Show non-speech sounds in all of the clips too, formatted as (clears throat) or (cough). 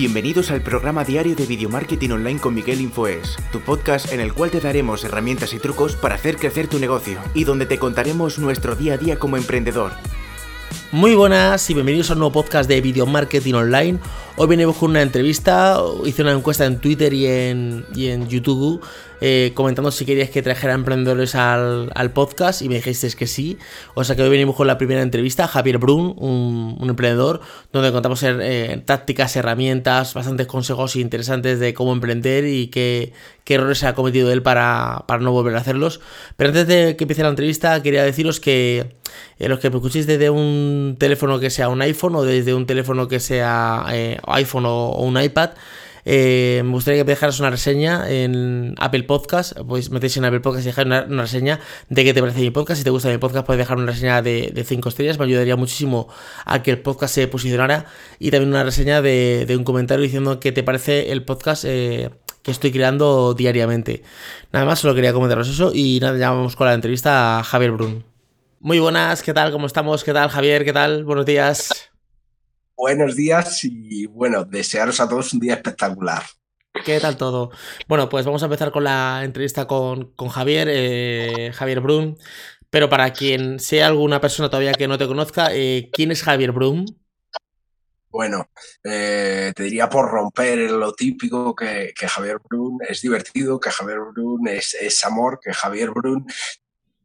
Bienvenidos al programa diario de Video Marketing Online con Miguel Infoes, tu podcast en el cual te daremos herramientas y trucos para hacer crecer tu negocio y donde te contaremos nuestro día a día como emprendedor. Muy buenas y bienvenidos a un nuevo podcast de Video Marketing Online. Hoy venimos con una entrevista, hice una encuesta en Twitter y en, y en YouTube eh, comentando si queríais que trajera emprendedores al, podcast y me dijisteis que sí. O sea que hoy venimos con la primera entrevista, Javier Brun, un, emprendedor, donde contamos eh, tácticas, herramientas, bastantes consejos interesantes de cómo emprender y qué, qué errores ha cometido él para, para, no volver a hacerlos. Pero antes de que empiece la entrevista, quería deciros que eh, los que me escuchéis desde un teléfono que sea un iPhone o desde un teléfono que sea iPhone o un iPad, eh, me gustaría que me dejaras una reseña en Apple Podcast. Pues metéis en Apple Podcast y dejar una, reseña de qué te parece mi podcast. Si te gusta mi podcast, puedes dejar una reseña de 5 estrellas. Me ayudaría muchísimo a que el podcast se posicionara. Y también una reseña de, un comentario diciendo qué te parece el podcast. Eh, que estoy creando diariamente. Nada más, solo quería comentaros eso y nada, ya vamos con la entrevista a Javier Brun. Muy buenas, ¿qué tal? ¿Cómo estamos? ¿Qué tal, Javier? ¿Qué tal? Buenos días buenos días y bueno, desearos a todos un día espectacular. ¿Qué tal todo? Bueno, pues vamos a empezar con la entrevista con, Javier, eh, Javier Brun. Pero para quien sea alguna persona todavía que no te conozca, eh, ¿quién es Javier Brun? Bueno, eh, te diría por romper lo típico que, Javier Brun es divertido, que Javier Brun es, es, amor, que Javier Brun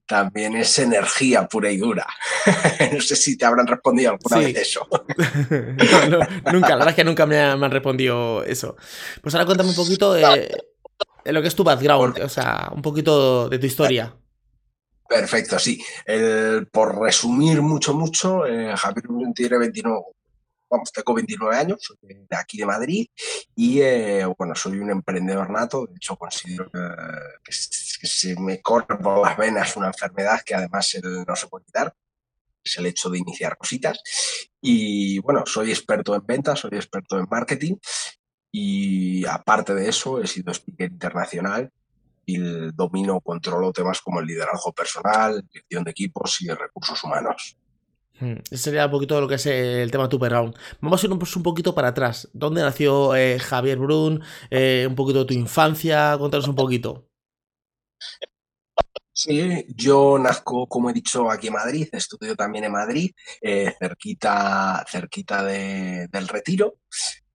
también es energía pura y dura. (laughs) no sé si te habrán respondido alguna vez eso. (laughs) nunca, la verdad es que nunca me, han respondido eso. Pues ahora cuéntame un poquito de, lo que es tu background, o sea, un poquito de tu historia. Perfecto, sí. por resumir mucho, mucho, eh, Javier tiene 29, vamos, tengo 29 años, soy de aquí de Madrid y eh, bueno, soy un emprendedor nato, de hecho considero que, se me corre por las venas una enfermedad que además no se puede quitar, es el hecho de iniciar cositas y bueno, soy experto en ventas, soy experto en marketing y aparte de eso he sido speaker internacional y domino, controlo temas como el liderazgo personal, gestión de equipos y recursos humanos. Hmm, ese sería un poquito lo que es el tema Round. Vamos a ir un, poquito para atrás. ¿Dónde nació eh, Javier Brun? Eh, un poquito de tu infancia. Cuéntanos un poquito. Sí, yo nazco, como he dicho, aquí en Madrid, estudio también en Madrid, eh, cerquita, cerquita del retiro.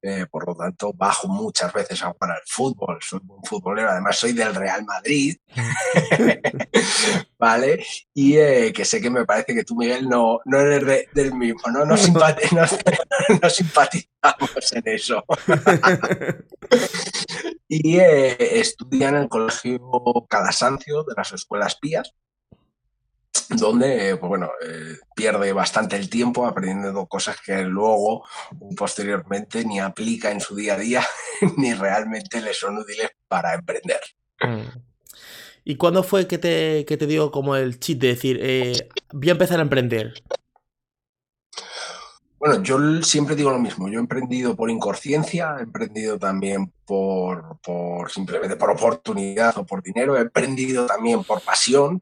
Eh, por lo tanto, bajo muchas veces a jugar al fútbol. Soy un futbolero, además soy del Real Madrid. (laughs) ¿Vale? Y eh, que sé que me parece que tú, Miguel, no, no eres del mismo, ¿no? No, (laughs) simpatizamos en eso. (laughs) y eh, estudié en el colegio Calasancio de las escuelas pías donde pues bueno, eh, pierde bastante el tiempo aprendiendo cosas que luego, posteriormente, ni aplica en su día a día, (laughs) ni realmente le son útiles para emprender. Mm. ¿Y cuándo fue que te, que te dio como el chip de decir, eh, voy a empezar a emprender? Bueno, yo siempre digo lo mismo. Yo he emprendido por inconsciencia, he emprendido también por, por simplemente por oportunidad o por dinero, he emprendido también por pasión,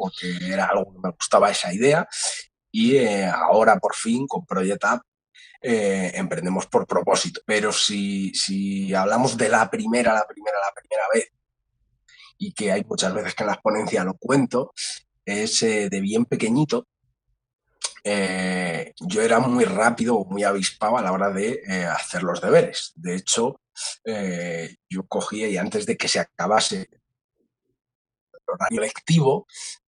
porque era algo que me gustaba esa idea. Y eh, ahora por fin con Project App eh, emprendemos por propósito. Pero si, si hablamos de la primera, la primera, la primera vez, y que hay muchas veces que en la ponencias lo cuento, es eh, de bien pequeñito. yo era muy rápido, muy avispado a la hora de hacer los deberes. De hecho, yo cogía y antes de que se acabase el horario lectivo,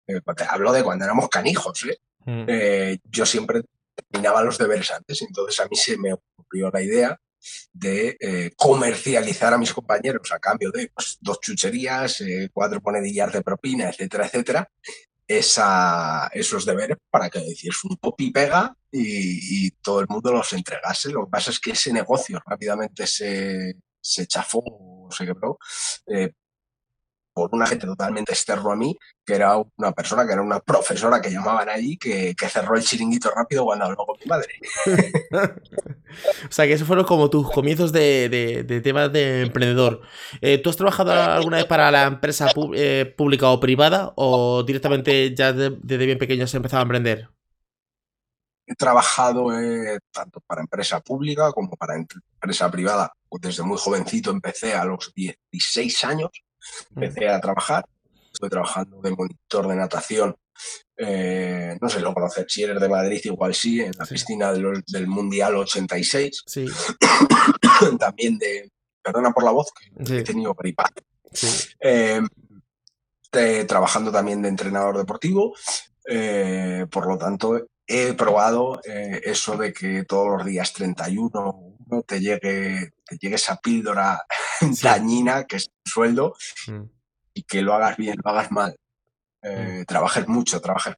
eh, hablo de cuando éramos canijos, ¿eh? Mm. ¿eh? yo siempre terminaba los deberes antes, entonces a mí se me ocurrió la idea de eh, comercializar a mis compañeros a cambio de pues, dos chucherías, cuatro monedillas de propina, etcétera, etcétera, esa, esos deberes para que hiciese un copy y pega y, todo el mundo los entregase. Lo que pasa es que ese negocio rápidamente se, se chafó, se quebró, por una gente totalmente externo a mí, que era una persona, que era una profesora que llamaban allí, que, cerró el chiringuito rápido cuando habló con mi madre. (laughs) o sea, que esos fueron como tus comienzos de, de, temas de emprendedor. Eh, ¿Tú has trabajado alguna vez para la empresa eh, pública o privada o directamente ya desde bien pequeño se empezaba a emprender? he trabajado eh, tanto para empresa pública como para empresa privada. Desde muy jovencito empecé a los 16 años, empecé a trabajar. Estuve trabajando de monitor de natación. Eh, no sé, lo conocer, si eres de Madrid, igual sí, en la piscina del, Mundial 86. Sí. (coughs) También de, perdona por la voz, que he tenido gripa. Eh, trabajando también de entrenador deportivo. por lo tanto, he probado eh, eso de que todos los días 31 te llegue, te llegue esa píldora (laughs) dañina que es el sueldo mm. y que lo hagas bien, lo hagas mal. Eh, mm. Trabajes mucho, trabajes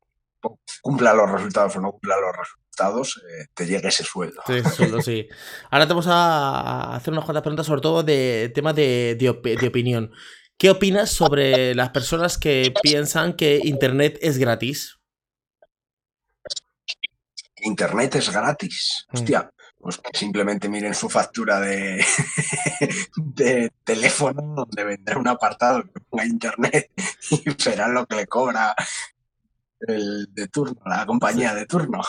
cumpla los resultados o no cumpla los resultados, eh, te llegue ese sueldo. Sí, sueldo, sí. Ahora te vamos a hacer unas cuantas preguntas, sobre todo de tema de, de opinión. ¿Qué opinas sobre las personas que piensan que Internet es gratis? Internet es gratis. Mm. Hostia, pues que simplemente miren su factura de, (laughs) de teléfono donde vendrá un apartado que ponga internet y verán lo que le cobra el de turno, la compañía de turno.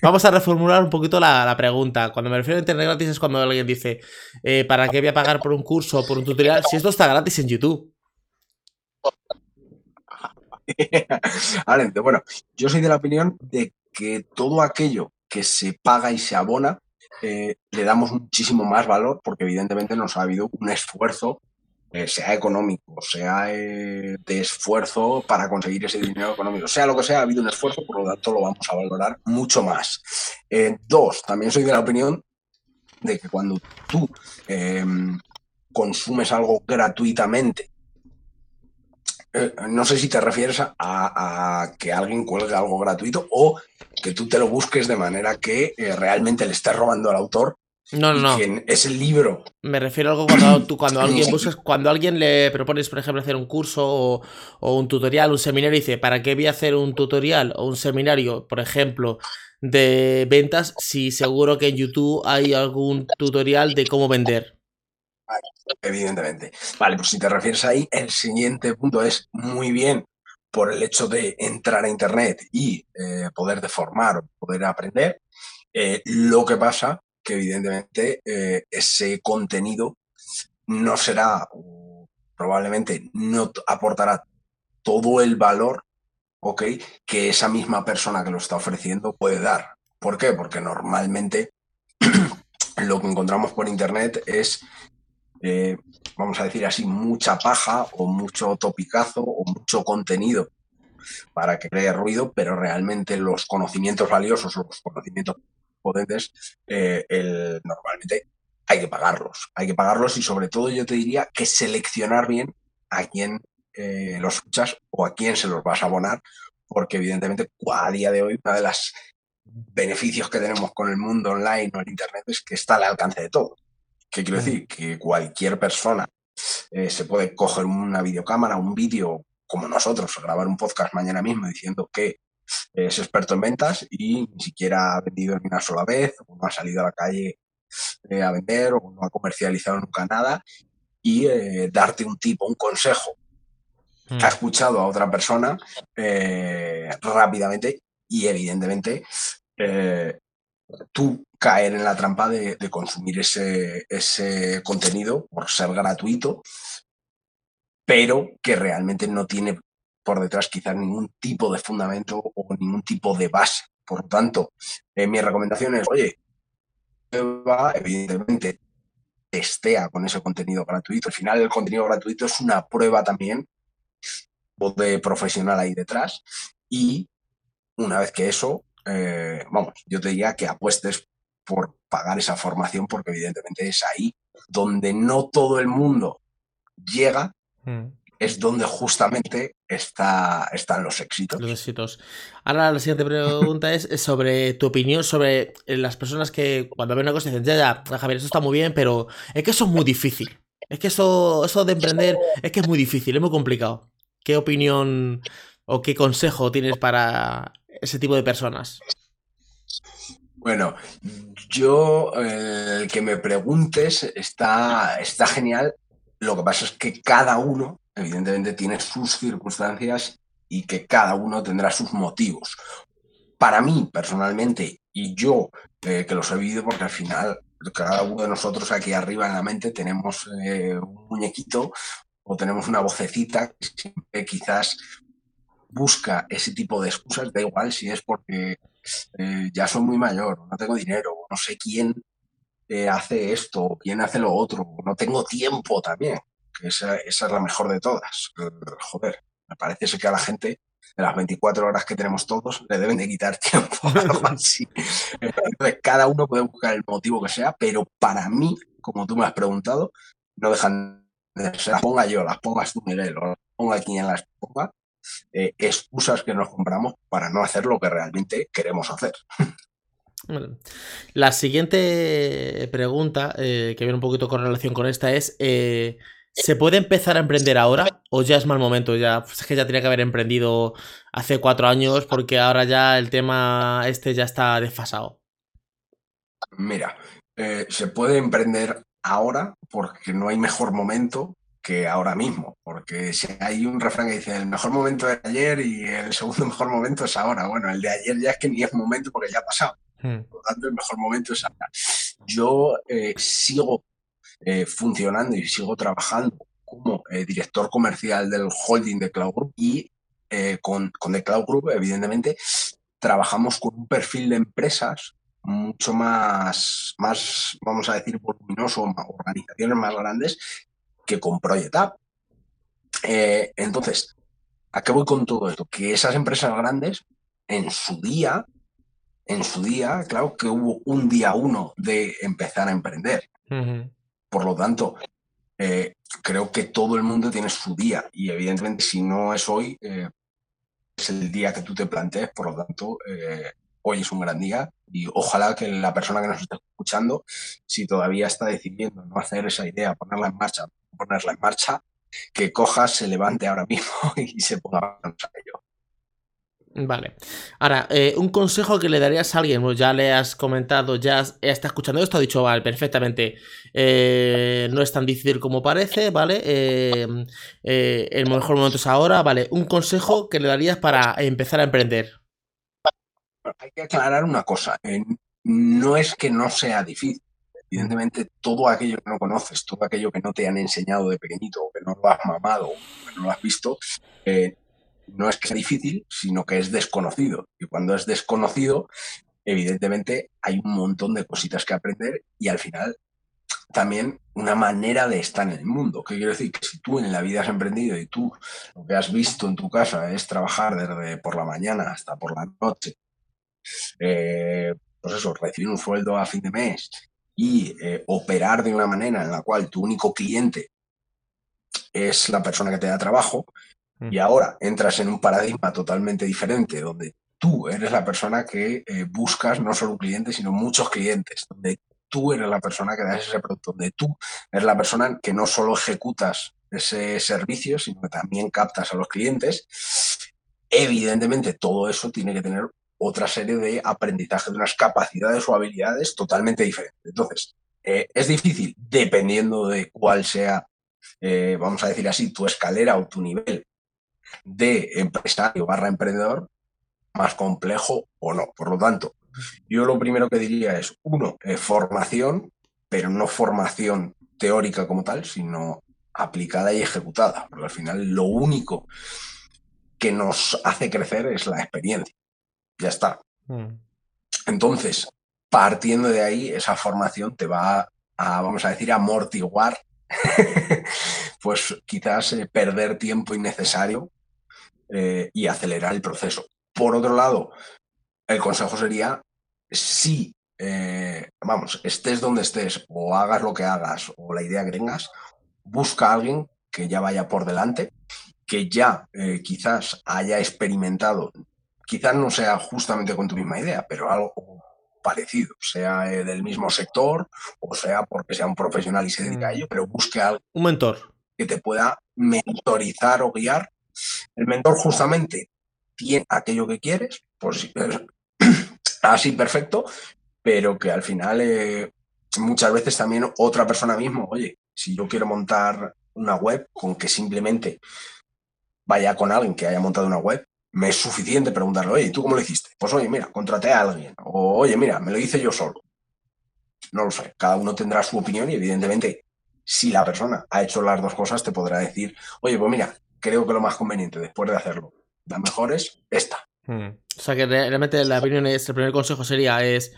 Vamos a reformular un poquito la, pregunta. Cuando me refiero a internet gratis es cuando alguien dice, eh, ¿para qué voy a pagar por un curso o por un tutorial si esto está gratis en YouTube? (laughs) bueno, yo soy de la opinión de que todo aquello que se paga y se abona eh, le damos muchísimo más valor porque evidentemente nos ha habido un esfuerzo, eh, sea económico, sea eh, de esfuerzo para conseguir ese dinero económico, sea lo que sea, ha habido un esfuerzo, por lo tanto lo vamos a valorar mucho más. dos, también soy de la opinión de que cuando tú consumes algo gratuitamente eh, no sé si te refieres a, que alguien cuelgue algo gratuito o que tú te lo busques de manera que eh, realmente le estés robando al autor. No, no, no. es el libro. Me refiero a algo cuando tú, cuando (clears throat) alguien buscas, cuando alguien le propones, por ejemplo, hacer un curso o, un tutorial, un seminario, y dice, ¿para qué voy a hacer un tutorial o un seminario, por ejemplo, de ventas si seguro que en YouTube hay algún tutorial de cómo vender? Evidentemente. Vale, pues si te refieres ahí, el siguiente punto es muy bien por el hecho de entrar a Internet y eh, poder deformar o poder aprender. Eh, lo que pasa que evidentemente eh, ese contenido no será, probablemente no aportará todo el valor ¿ok? que esa misma persona que lo está ofreciendo puede dar. ¿Por qué? Porque normalmente (clears throat) lo que encontramos por Internet es eh, vamos a decir así, mucha paja o mucho topicazo o mucho contenido para que cree ruido, pero realmente los conocimientos valiosos los conocimientos potentes, eh, normalmente hay que pagarlos. Hay que pagarlos y sobre todo yo te diría que seleccionar bien a quién eh, los escuchas o a quién se los vas a abonar, porque evidentemente a día de hoy una de las beneficios que tenemos con el mundo online o el Internet es que está al alcance de todo. ¿Qué quiero decir? Que cualquier persona eh, se puede coger una videocámara, un vídeo como nosotros, grabar un podcast mañana mismo diciendo que es experto en ventas y ni siquiera ha vendido ni una sola vez, o no ha salido a la calle eh, a vender, o no ha comercializado nunca nada, y eh, darte un tipo, un consejo que ha mm. escuchado a otra persona rápidamente y evidentemente tú caer en la trampa de, consumir ese, contenido por ser gratuito, pero que realmente no tiene por detrás quizás ningún tipo de fundamento o ningún tipo de base. Por lo tanto, eh, mi recomendación es, oye, evidentemente testea con ese contenido gratuito. Al final el contenido gratuito es una prueba también de profesional ahí detrás y una vez que eso eh, vamos, yo te diría que apuestes por pagar esa formación porque evidentemente es ahí donde no todo el mundo llega, mm. es donde justamente está, están los éxitos. Los éxitos. Ahora la siguiente pregunta es sobre tu opinión sobre las personas que cuando ven una cosa dicen, ya, ya, Javier, eso está muy bien, pero es que eso es muy difícil. Es que eso, eso de emprender es que es muy difícil, es muy complicado. ¿Qué opinión o qué consejo tienes para ese tipo de personas? Bueno, yo, el que me preguntes está, está genial. Lo que pasa es que cada uno, evidentemente, tiene sus circunstancias y que cada uno tendrá sus motivos. Para mí, personalmente, y yo, que los he vivido porque al final cada uno de nosotros aquí arriba en la mente tenemos un muñequito o tenemos una vocecita que siempre quizás busca ese tipo de excusas, da igual si es porque eh, ya soy muy mayor, no tengo dinero, no sé quién eh, hace esto, quién hace lo otro, no tengo tiempo también, que esa, es la mejor de todas. Joder, me parece que a la gente de las 24 horas que tenemos todos le deben de quitar (laughs) tiempo, cada uno puede buscar el motivo que sea, pero para mí, como tú me has preguntado, no dejan de ser, las ponga yo, las pongas tú, Miguel, o las ponga quien las ponga, eh, excusas que nos compramos para no hacer lo que realmente queremos hacer. La siguiente pregunta, eh, que viene un poquito con relación con esta, es: eh, ¿se puede empezar a emprender ahora o ya es mal momento? Ya, pues es que ya tenía que haber emprendido hace cuatro años porque ahora ya el tema este ya está desfasado. Mira, se puede emprender ahora porque no hay mejor momento que ahora mismo, porque si hay un refrán que dice el mejor momento es ayer y el segundo (laughs) mejor momento es ahora. Bueno, el de ayer ya es que ni es momento porque ya ha pasado. Hmm. Por lo tanto, el mejor momento es ahora. Yo eh, sigo eh, funcionando y sigo trabajando como eh, director comercial del holding de Cloud Group y con, con The Cloud Group, evidentemente, trabajamos con un perfil de empresas mucho más, más, vamos a decir, voluminoso, organizaciones más grandes que con Project eh, entonces, ¿a qué voy con todo esto? Que esas empresas grandes, en su día, en su día, claro que hubo un día uno de empezar a emprender. Por lo tanto, eh, creo que todo el mundo tiene su día y evidentemente si no es hoy, eh, es el día que tú te plantees, por lo tanto, hoy es un gran día y ojalá que la persona que nos está escuchando, si todavía está decidiendo no hacer esa idea, ponerla en marcha, ponerla en marcha, que coja, se levante ahora mismo (laughs) y se ponga a ello. Vale. Ahora, eh, un consejo que le darías a alguien, pues ya le has comentado, ya está escuchando esto, ha dicho, vale, perfectamente, eh, no es tan difícil como parece, ¿vale? Eh, el mejor momento es ahora, ¿vale? Un consejo que le darías para empezar a emprender. Hay que aclarar una cosa, no es que no sea difícil, Evidentemente, todo aquello que no conoces, todo aquello que no te han enseñado de pequeñito, o que no lo has mamado, o que no lo has visto, eh, no es que sea difícil, sino que es desconocido. Y cuando es desconocido, evidentemente hay un montón de cositas que aprender y al final también una manera de estar en el mundo. ¿Qué quiero decir? Que si tú en la vida has emprendido y tú lo que has visto en tu casa es trabajar desde por la mañana hasta por la noche, eh, pues eso, recibir un sueldo a fin de mes y eh, operar de una manera en la cual tu único cliente es la persona que te da trabajo mm. y ahora entras en un paradigma totalmente diferente donde tú eres la persona que eh, buscas no solo un cliente, sino muchos clientes, donde tú eres la persona que das ese producto, donde tú eres la persona que no solo ejecutas ese servicio, sino que también captas a los clientes. Evidentemente, todo eso tiene que tener otra serie de aprendizaje de unas capacidades o habilidades totalmente diferentes. Entonces, eh, es difícil dependiendo de cuál sea, eh, vamos a decir así, tu escalera o tu nivel de empresario barra emprendedor, más complejo o no. Por lo tanto, yo lo primero que diría es, uno, eh, formación, pero no formación teórica como tal, sino aplicada y ejecutada, porque al final lo único que nos hace crecer es la experiencia ya está. Mm. Entonces, partiendo de ahí, esa formación te va a, vamos a decir, amortiguar, (laughs) pues quizás eh, perder tiempo innecesario eh, y acelerar el proceso. Por otro lado, el consejo sería, si, eh, vamos, estés donde estés o hagas lo que hagas o la idea que tengas, busca a alguien que ya vaya por delante, que ya quizás haya experimentado quizás no sea justamente con tu misma idea, pero algo parecido, sea eh, del mismo sector o sea porque sea un profesional y se dedica a mm. ello, pero busque algo. Un mentor. Que te pueda mentorizar o guiar. El mentor justamente tiene aquello que quieres, pues (clears throat) así perfecto, pero que al final eh, muchas veces también otra persona mismo, oye, si yo quiero montar una web con que simplemente vaya con alguien que haya montado una web, me es suficiente preguntarle, oye, ¿tú cómo lo hiciste? Pues oye, mira, contraté a alguien. O oye, mira, me lo hice yo solo. No lo sé, cada uno tendrá su opinión y evidentemente si la persona ha hecho las dos cosas te podrá decir, oye, pues mira, creo que lo más conveniente después de hacerlo, la mejor es esta. Hmm. O sea que realmente la opinión es, el primer consejo sería es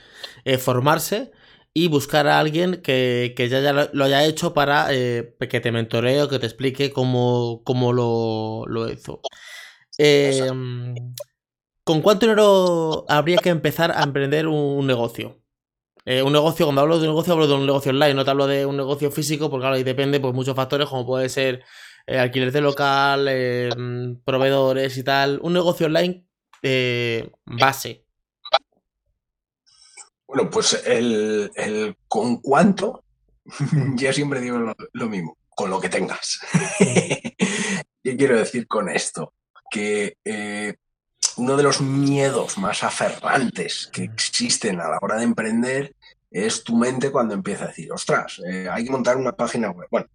eh, formarse y buscar a alguien que, ya, lo haya hecho para eh, que te mentoree o que te explique cómo, cómo lo, lo hizo. Em, ¿Con cuánto dinero habría que empezar a emprender un, negocio? Eh, un negocio, cuando hablo de un negocio, hablo de un negocio online, no te hablo de un negocio físico, porque claro, ahí depende pues muchos factores, como puede ser eh, alquiler de local, em, proveedores y tal. Un negocio online eh, base. Bueno, pues el, con cuánto, (laughs) yo siempre digo lo, mismo, con lo que tengas. (laughs) ¿Qué quiero decir con esto? Que eh, uno de los miedos más aferrantes que existen a la hora de emprender es tu mente cuando empieza a decir, ostras, eh, hay que montar una página web. Bueno,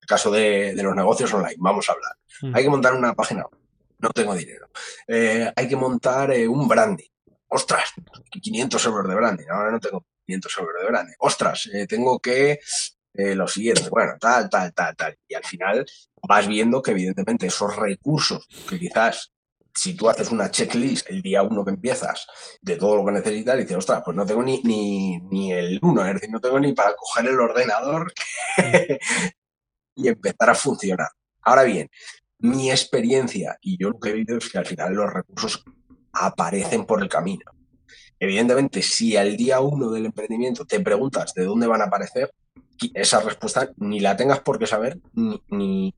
el caso de, los negocios online, vamos a hablar. Mm. Hay que montar una página web. No tengo dinero. Eh, hay que montar un branding ostras, 500 euros de branding, ahora no tengo 500 euros de branding, ostras, tengo que eh, lo siguiente, bueno, tal, tal, tal, tal. Y al final vas viendo que evidentemente esos recursos que quizás si tú haces una checklist el día uno que empiezas de todo lo que necesitas, dices, ostras, pues no tengo ni, ni, ni el uno, es decir, no tengo ni para coger el ordenador (laughs) y empezar a funcionar. Ahora bien, mi experiencia y yo lo que he visto es que al final los recursos aparecen por el camino. Evidentemente, si al día uno del emprendimiento te preguntas de dónde van a aparecer, esa respuesta ni la tengas por qué saber, ni,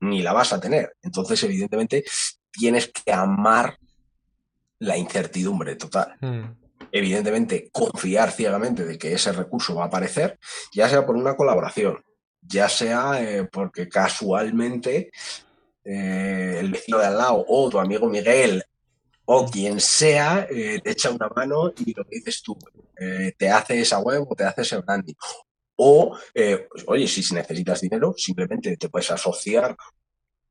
ni, la vas a tener. Entonces, evidentemente, tienes que amar la incertidumbre total. Hmm. Evidentemente, confiar ciegamente de que ese recurso va a aparecer, ya sea por una colaboración, ya sea eh, porque casualmente eh, el vecino de al lado o tu amigo Miguel o quien sea eh, te echa una mano y lo que dices tú, te hace esa web o te hace ese branding. O, eh, pues, oye, si necesitas dinero, simplemente te puedes asociar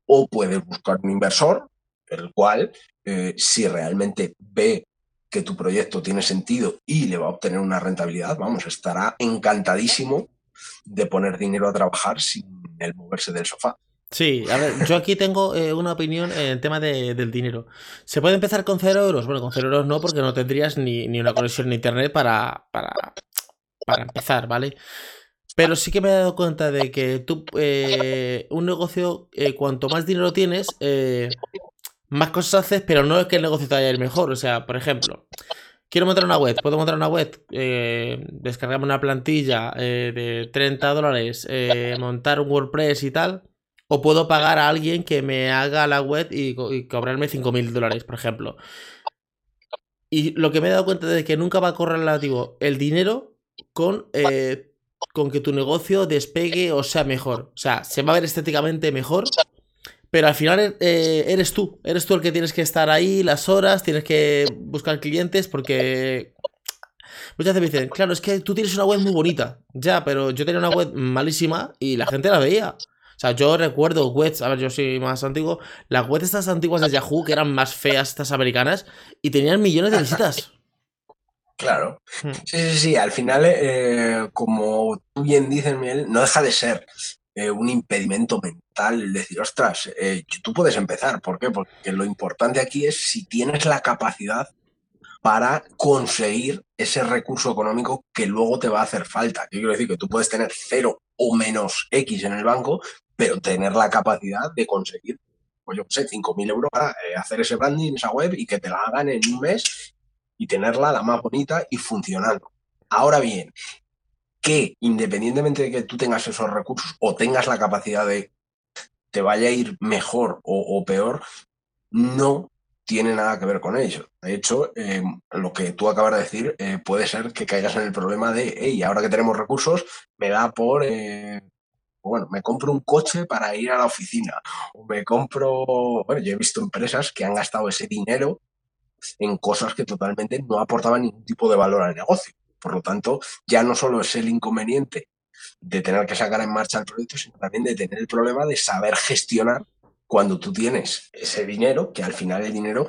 o puedes buscar un inversor, el cual, si realmente ve que tu proyecto tiene sentido y le va a obtener una rentabilidad, vamos, estará encantadísimo de poner dinero a trabajar sin el moverse del sofá. Sí, a ver, yo aquí tengo eh, una opinión en el tema del dinero. ¿Se puede empezar con cero euros? Bueno, con cero euros no, porque no tendrías ni, una conexión en internet para, para, para, empezar, ¿vale? Pero sí que me he dado cuenta de que tú, eh, un negocio, eh, cuanto más dinero tienes, más cosas haces, pero no es que el negocio te vaya a mejor. O sea, por ejemplo, quiero montar una web, puedo montar una web, descargarme una plantilla de 30 dólares, montar un WordPress y tal o puedo pagar a alguien que me haga la web y, cobrarme 5.000 dólares, por ejemplo. Y lo que me he dado cuenta es que nunca va a correr relativo el dinero con, eh, con que tu negocio despegue o sea mejor. O sea, se va a ver estéticamente mejor, pero al final eh, eres tú. Eres tú el que tienes que estar ahí las horas, tienes que buscar clientes porque Muchas veces me dicen, claro, es que tú tienes una web muy bonita. Ya, pero yo tenía una web malísima y la gente la veía. O sea, yo recuerdo webs, a ver, yo soy más antiguo, las webs estas antiguas de Yahoo, que eran más feas, estas americanas, y tenían millones de visitas. Claro. Hmm. Sí, sí, sí. Al final, eh, como tú bien dices, Miguel, no deja de ser eh, un impedimento mental el decir, ostras, eh, tú puedes empezar. ¿Por qué? Porque lo importante aquí es si tienes la capacidad para conseguir ese recurso económico que luego te va a hacer falta. Yo quiero decir que tú puedes tener cero o menos X en el banco, pero tener la capacidad de conseguir, pues yo sé, 5.000 euros para hacer ese branding, esa web y que te la hagan en un mes y tenerla la más bonita y funcionando. Ahora bien, que independientemente de que tú tengas esos recursos o tengas la capacidad de te vaya a ir mejor o, peor, no tiene nada que ver con ello. De hecho, eh, lo que tú acabas de decir eh, puede ser que caigas en el problema de, hey, ahora que tenemos recursos, me da por bueno, me compro un coche para ir a la oficina, o me compro, bueno, yo he visto empresas que han gastado ese dinero en cosas que totalmente no aportaban ningún tipo de valor al negocio. Por lo tanto, ya no solo es el inconveniente de tener que sacar en marcha el proyecto, sino también de tener el problema de saber gestionar cuando tú tienes ese dinero, que al final el dinero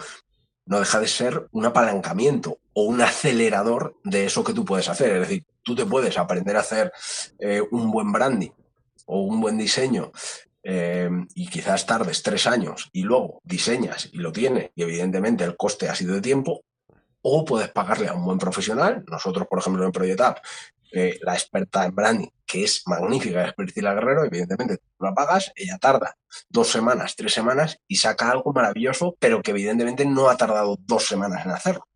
no deja de ser un apalancamiento o un acelerador de eso que tú puedes hacer. Es decir, tú te puedes aprender a hacer eh, un buen branding o un buen diseño eh, y quizás tardes tres años y luego diseñas y lo tienes y evidentemente el coste ha sido de tiempo, o puedes pagarle a un buen profesional. Nosotros, por ejemplo, en Project la experta en branding, que es magnífica, es Priscila Guerrero, evidentemente tú la pagas, ella tarda dos semanas, tres semanas y saca algo maravilloso, pero que evidentemente no ha tardado dos semanas en hacerlo.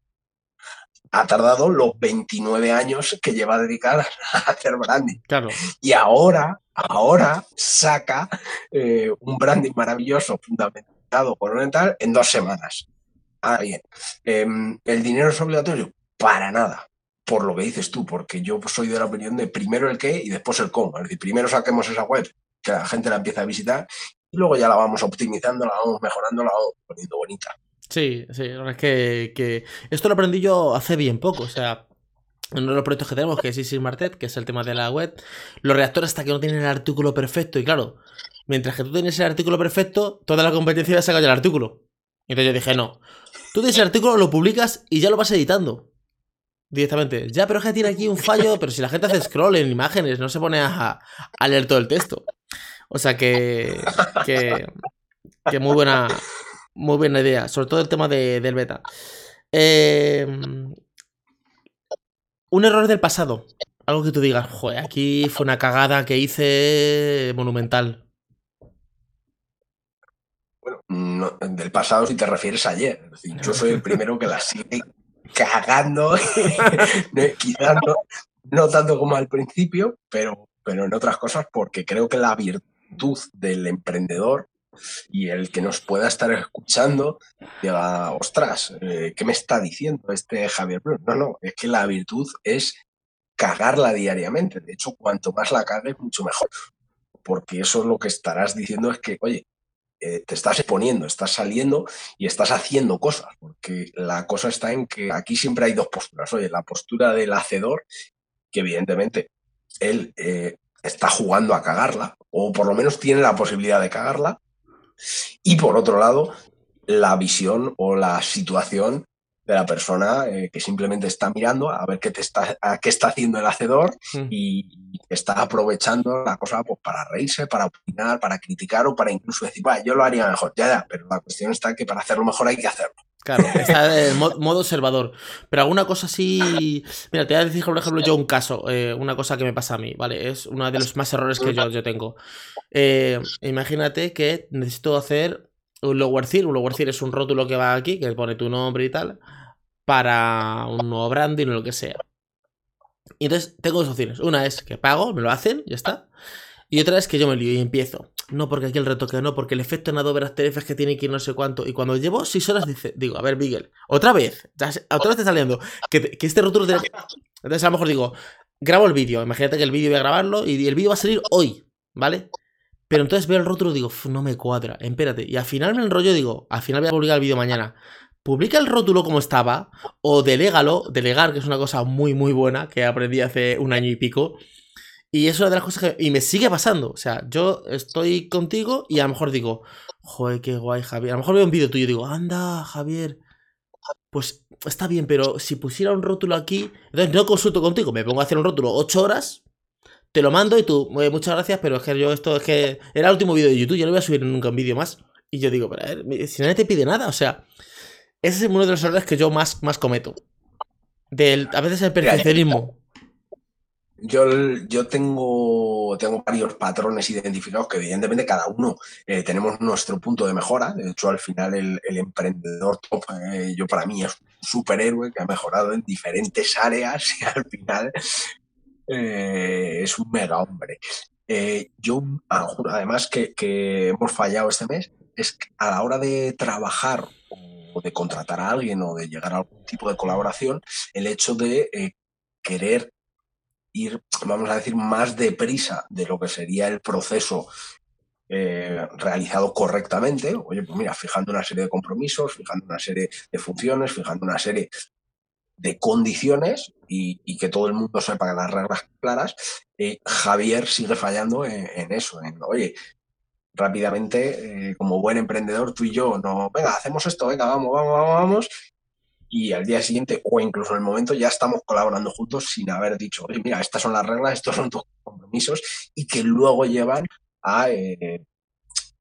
Ha tardado los 29 años que lleva a dedicar a hacer branding. Claro. Y ahora, ahora saca eh, un branding maravilloso, fundamentado por oriental, en dos semanas. Ah, bien. Em, ¿El dinero es obligatorio? Para nada por lo que dices tú, porque yo soy de la opinión de primero el qué y después el cómo. Es decir, primero saquemos esa web, que la gente la empieza a visitar, y luego ya la vamos optimizando, la vamos mejorando, la vamos poniendo bonita. Sí, sí, es que, que, esto lo aprendí yo hace bien poco, o sea, uno de los proyectos que tenemos, que es Easy Martet, que es el tema de la web, los reactores hasta que no tienen el artículo perfecto, y claro, mientras que tú tienes el artículo perfecto, toda la competencia va a sacar el artículo. Entonces yo dije, no, tú tienes el artículo, lo publicas y ya lo vas editando. Directamente. Ya, pero es que tiene aquí un fallo, pero si la gente hace scroll en imágenes, no se pone a, leer todo el texto. O sea que, que, que. muy buena. Muy buena idea. Sobre todo el tema de, del beta. Em, un error del pasado. Algo que tú digas, joder, aquí fue una cagada que hice monumental. Bueno, del pasado si te refieres a ayer. yo soy el primero que la sigue cagando, (laughs) quizás no, tanto como al principio, pero, pero en otras cosas, porque creo que la virtud del emprendedor y el que nos pueda estar escuchando diga, ostras, eh, ¿qué me está diciendo este Javier Bruno? No, no, es que la virtud es cagarla diariamente. De hecho, cuanto más la cagues, mucho mejor. Porque eso es lo que estarás diciendo es que, oye, eh, te estás exponiendo, estás saliendo y estás haciendo cosas, porque la cosa está en que aquí siempre hay dos posturas. Oye, la postura del hacedor, que evidentemente él eh, está jugando a cagarla, o por lo menos tiene la posibilidad de cagarla, y por otro lado, la visión o la situación de la persona eh, que simplemente está mirando a ver qué, te está, a qué está haciendo el hacedor mm. y está aprovechando la cosa pues, para reírse, para opinar, para criticar o para incluso decir, yo lo haría mejor, ya, ya, pero la cuestión está que para hacerlo mejor hay que hacerlo. Claro, está en modo observador. Pero alguna cosa así. Mira, te voy a decir, por ejemplo, yo un caso, eh, una cosa que me pasa a mí, ¿vale? Es uno de los más errores que yo, tengo. Eh, imagínate que necesito hacer un lower Un lower es un rótulo que va aquí, que pone tu nombre y tal para un nuevo branding o lo que sea. Y entonces tengo dos opciones. Una es que pago, me lo hacen, ya está. Y otra es que yo me lío y empiezo. No, porque aquí el retoque no, porque el efecto en Adobe After Effects que tiene que ir no sé cuánto. Y cuando llevo seis horas, dice, digo, a ver, Miguel, otra vez, otra vez te está saliendo. Que, que este rótulo tiene... (laughs) Entonces a lo mejor digo, grabo el vídeo. Imagínate que el vídeo voy a grabarlo y el vídeo va a salir hoy, ¿vale? Pero entonces veo el rótulo y digo, no me cuadra, espérate. Y al final me enrollo y digo, al final voy a publicar el vídeo mañana publica el rótulo como estaba o delégalo, delegar, que es una cosa muy, muy buena que aprendí hace un año y pico. Y es una de las cosas que... Y me sigue pasando. O sea, yo estoy contigo y a lo mejor digo, joder, qué guay, Javier. A lo mejor veo un vídeo tuyo y digo, anda, Javier. Pues está bien, pero si pusiera un rótulo aquí... Entonces no consulto contigo, me pongo a hacer un rótulo 8 horas, te lo mando y tú, muchas gracias, pero es que yo esto es que... Era el último vídeo de YouTube, yo no voy a subir nunca un vídeo más. Y yo digo, pero a ver, si nadie te pide nada, o sea... Ese es uno de los errores que yo más, más cometo. Del, a veces el perfeccionismo. Yo, yo tengo, tengo varios patrones identificados que evidentemente cada uno eh, tenemos nuestro punto de mejora. De hecho, al final el, emprendedor eh, yo para mí es un superhéroe que ha mejorado en diferentes áreas (laughs) y al final eh, es un mega hombre. yo, ah, además que, que hemos fallado este mes, es que a la hora de trabajar de contratar a alguien o de llegar a algún tipo de colaboración, el hecho de querer ir, vamos a decir, más deprisa de lo que sería el proceso eh, realizado correctamente. Oye, pues mira, fijando una serie de compromisos, fijando una serie de funciones, fijando una serie de condiciones y, que todo el mundo sepa las reglas claras, eh, Javier sigue fallando en, eso, en, oye, rápidamente, eh, como buen emprendedor, tú y yo, no, venga, hacemos esto, venga, vamos, vamos, vamos, vamos, y al día siguiente o incluso en el momento ya estamos colaborando juntos sin haber dicho, oye, mira, estas son las reglas, estos son tus compromisos y que luego llevan a eh,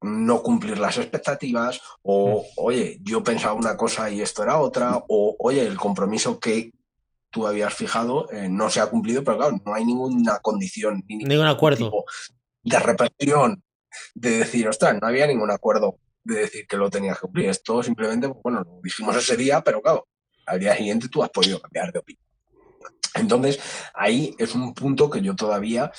no cumplir las expectativas o, mm. oye, yo pensaba una cosa y esto era otra o, oye, el compromiso que tú habías fijado eh, no se ha cumplido, pero claro, no hay ninguna condición, ni ningún acuerdo de repetición de decir, ostras, no había ningún acuerdo de decir que lo tenías que cumplir. Esto simplemente, pues, bueno, lo dijimos ese día, pero claro, al día siguiente tú has podido cambiar de opinión. Entonces, ahí es un punto que yo todavía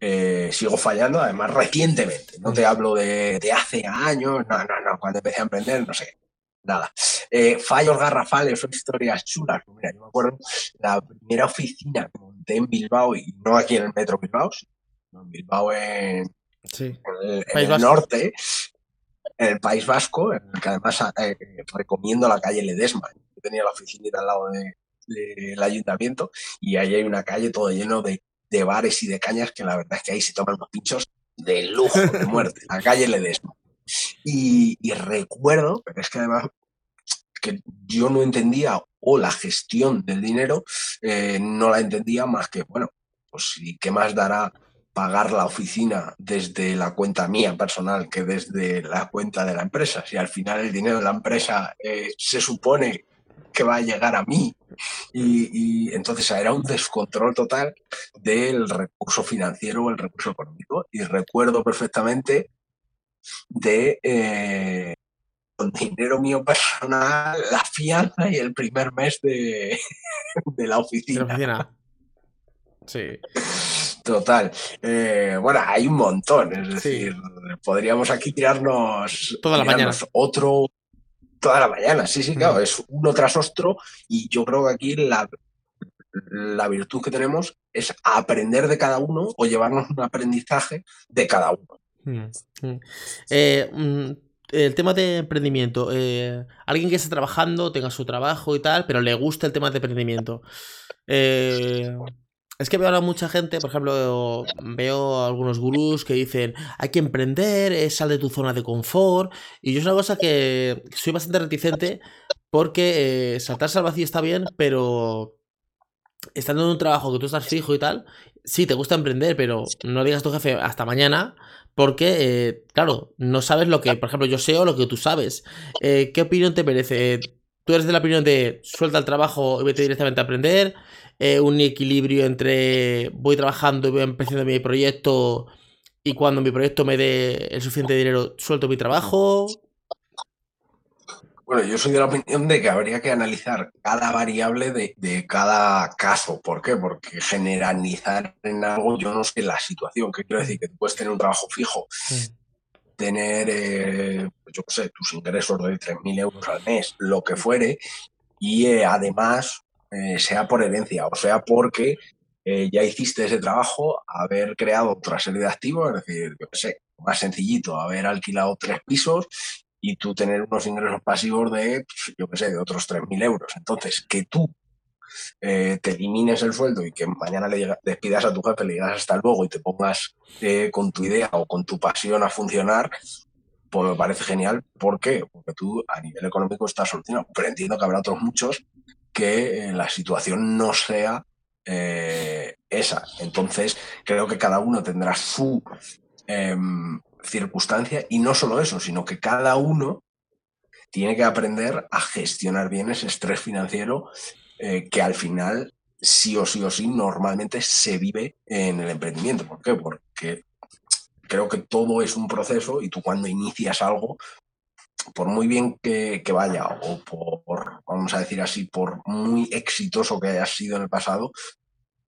eh, sigo fallando, además recientemente. No te hablo de, hace años, no, no, no, cuando empecé a emprender, no sé, nada. Eh, fallos garrafales o historias chulas. Mira, yo me acuerdo la primera oficina que monté en Bilbao, y no aquí en el Metro Bilbao, sino en Bilbao en, el, norte, en el País Vasco, en el que además eh, recomiendo la calle Ledesma tenía la oficinita al lado del ayuntamiento y ahí hay una calle todo lleno de, bares y de cañas que la verdad es que ahí se toman unos pinchos de lujo, de muerte. La calle Ledesma. Y, y recuerdo, pero es que además que yo no entendía o la gestión del dinero eh, no la entendía más que, bueno, pues ¿qué más dará pagar la oficina desde la cuenta mía personal que desde la cuenta de la empresa? Si al final el dinero de la empresa eh, se supone que va a llegar a mí. Y, entonces era un descontrol total del recurso financiero o el recurso económico. Y recuerdo perfectamente de eh, con dinero mío personal, (laughs) la fianza y el primer mes de, (laughs) la oficina. Sí. Total. Eh, bueno, hay un montón. Es decir, podríamos aquí tirarnos, Toda la mañana. otro toda la mañana, sí, sí, claro, es uno tras otro y yo creo que aquí la, la virtud que tenemos es aprender de cada uno o llevarnos un aprendizaje de cada uno. Mm, mm. Eh, mm, el tema de emprendimiento, eh, alguien que esté trabajando, tenga su trabajo y tal, pero le gusta el tema de emprendimiento. Eh, es que veo ahora mucha gente, por ejemplo, veo algunos gurús que dicen, hay que emprender, es sal de tu zona de confort. Y yo es una cosa que soy bastante reticente porque eh, saltarse al vacío está bien, pero estando en un trabajo que tú estás fijo y tal, sí, te gusta emprender, pero no digas a tu jefe hasta mañana porque, eh, claro, no sabes lo que, por ejemplo, yo sé o lo que tú sabes. Eh, ¿Qué opinión te merece? ¿Tú eres de la opinión de suelta el trabajo y vete directamente a aprender? Eh, un equilibrio entre voy trabajando y voy empezando mi proyecto y cuando mi proyecto me dé el suficiente dinero suelto mi trabajo. Bueno, yo soy de la opinión de que habría que analizar cada variable de, cada caso. ¿Por qué? Porque generalizar en algo, yo no sé la situación. ¿Qué quiero decir? Que tú puedes tener un trabajo fijo, tener, eh, yo qué sé, tus ingresos de 3.000 euros al mes, lo que fuere, y eh, además eh, sea por herencia o sea porque ya hiciste ese trabajo, haber creado otra serie de activos, es decir, yo qué sé, más sencillito, haber alquilado tres pisos y tú tener unos ingresos pasivos de, pues, yo qué sé, de otros 3.000 euros. Entonces, que tú eh, te elimines el sueldo y que mañana le despidas a tu jefe, le digas hasta luego y te pongas con tu idea o con tu pasión a funcionar, pues me parece genial. ¿Por qué? Porque tú a nivel económico estás solucionado. Pero entiendo que habrá otros muchos que eh, la situación no sea eh, esa. Entonces, creo que cada uno tendrá su em, circunstancia y no solo eso, sino que cada uno tiene que aprender a gestionar bien ese estrés financiero eh, que al final sí o sí o sí normalmente se vive en el emprendimiento. ¿Por qué? Porque creo que todo es un proceso y tú cuando inicias algo, por muy bien que, vaya o por, vamos a decir así, por muy exitoso que haya sido en el pasado,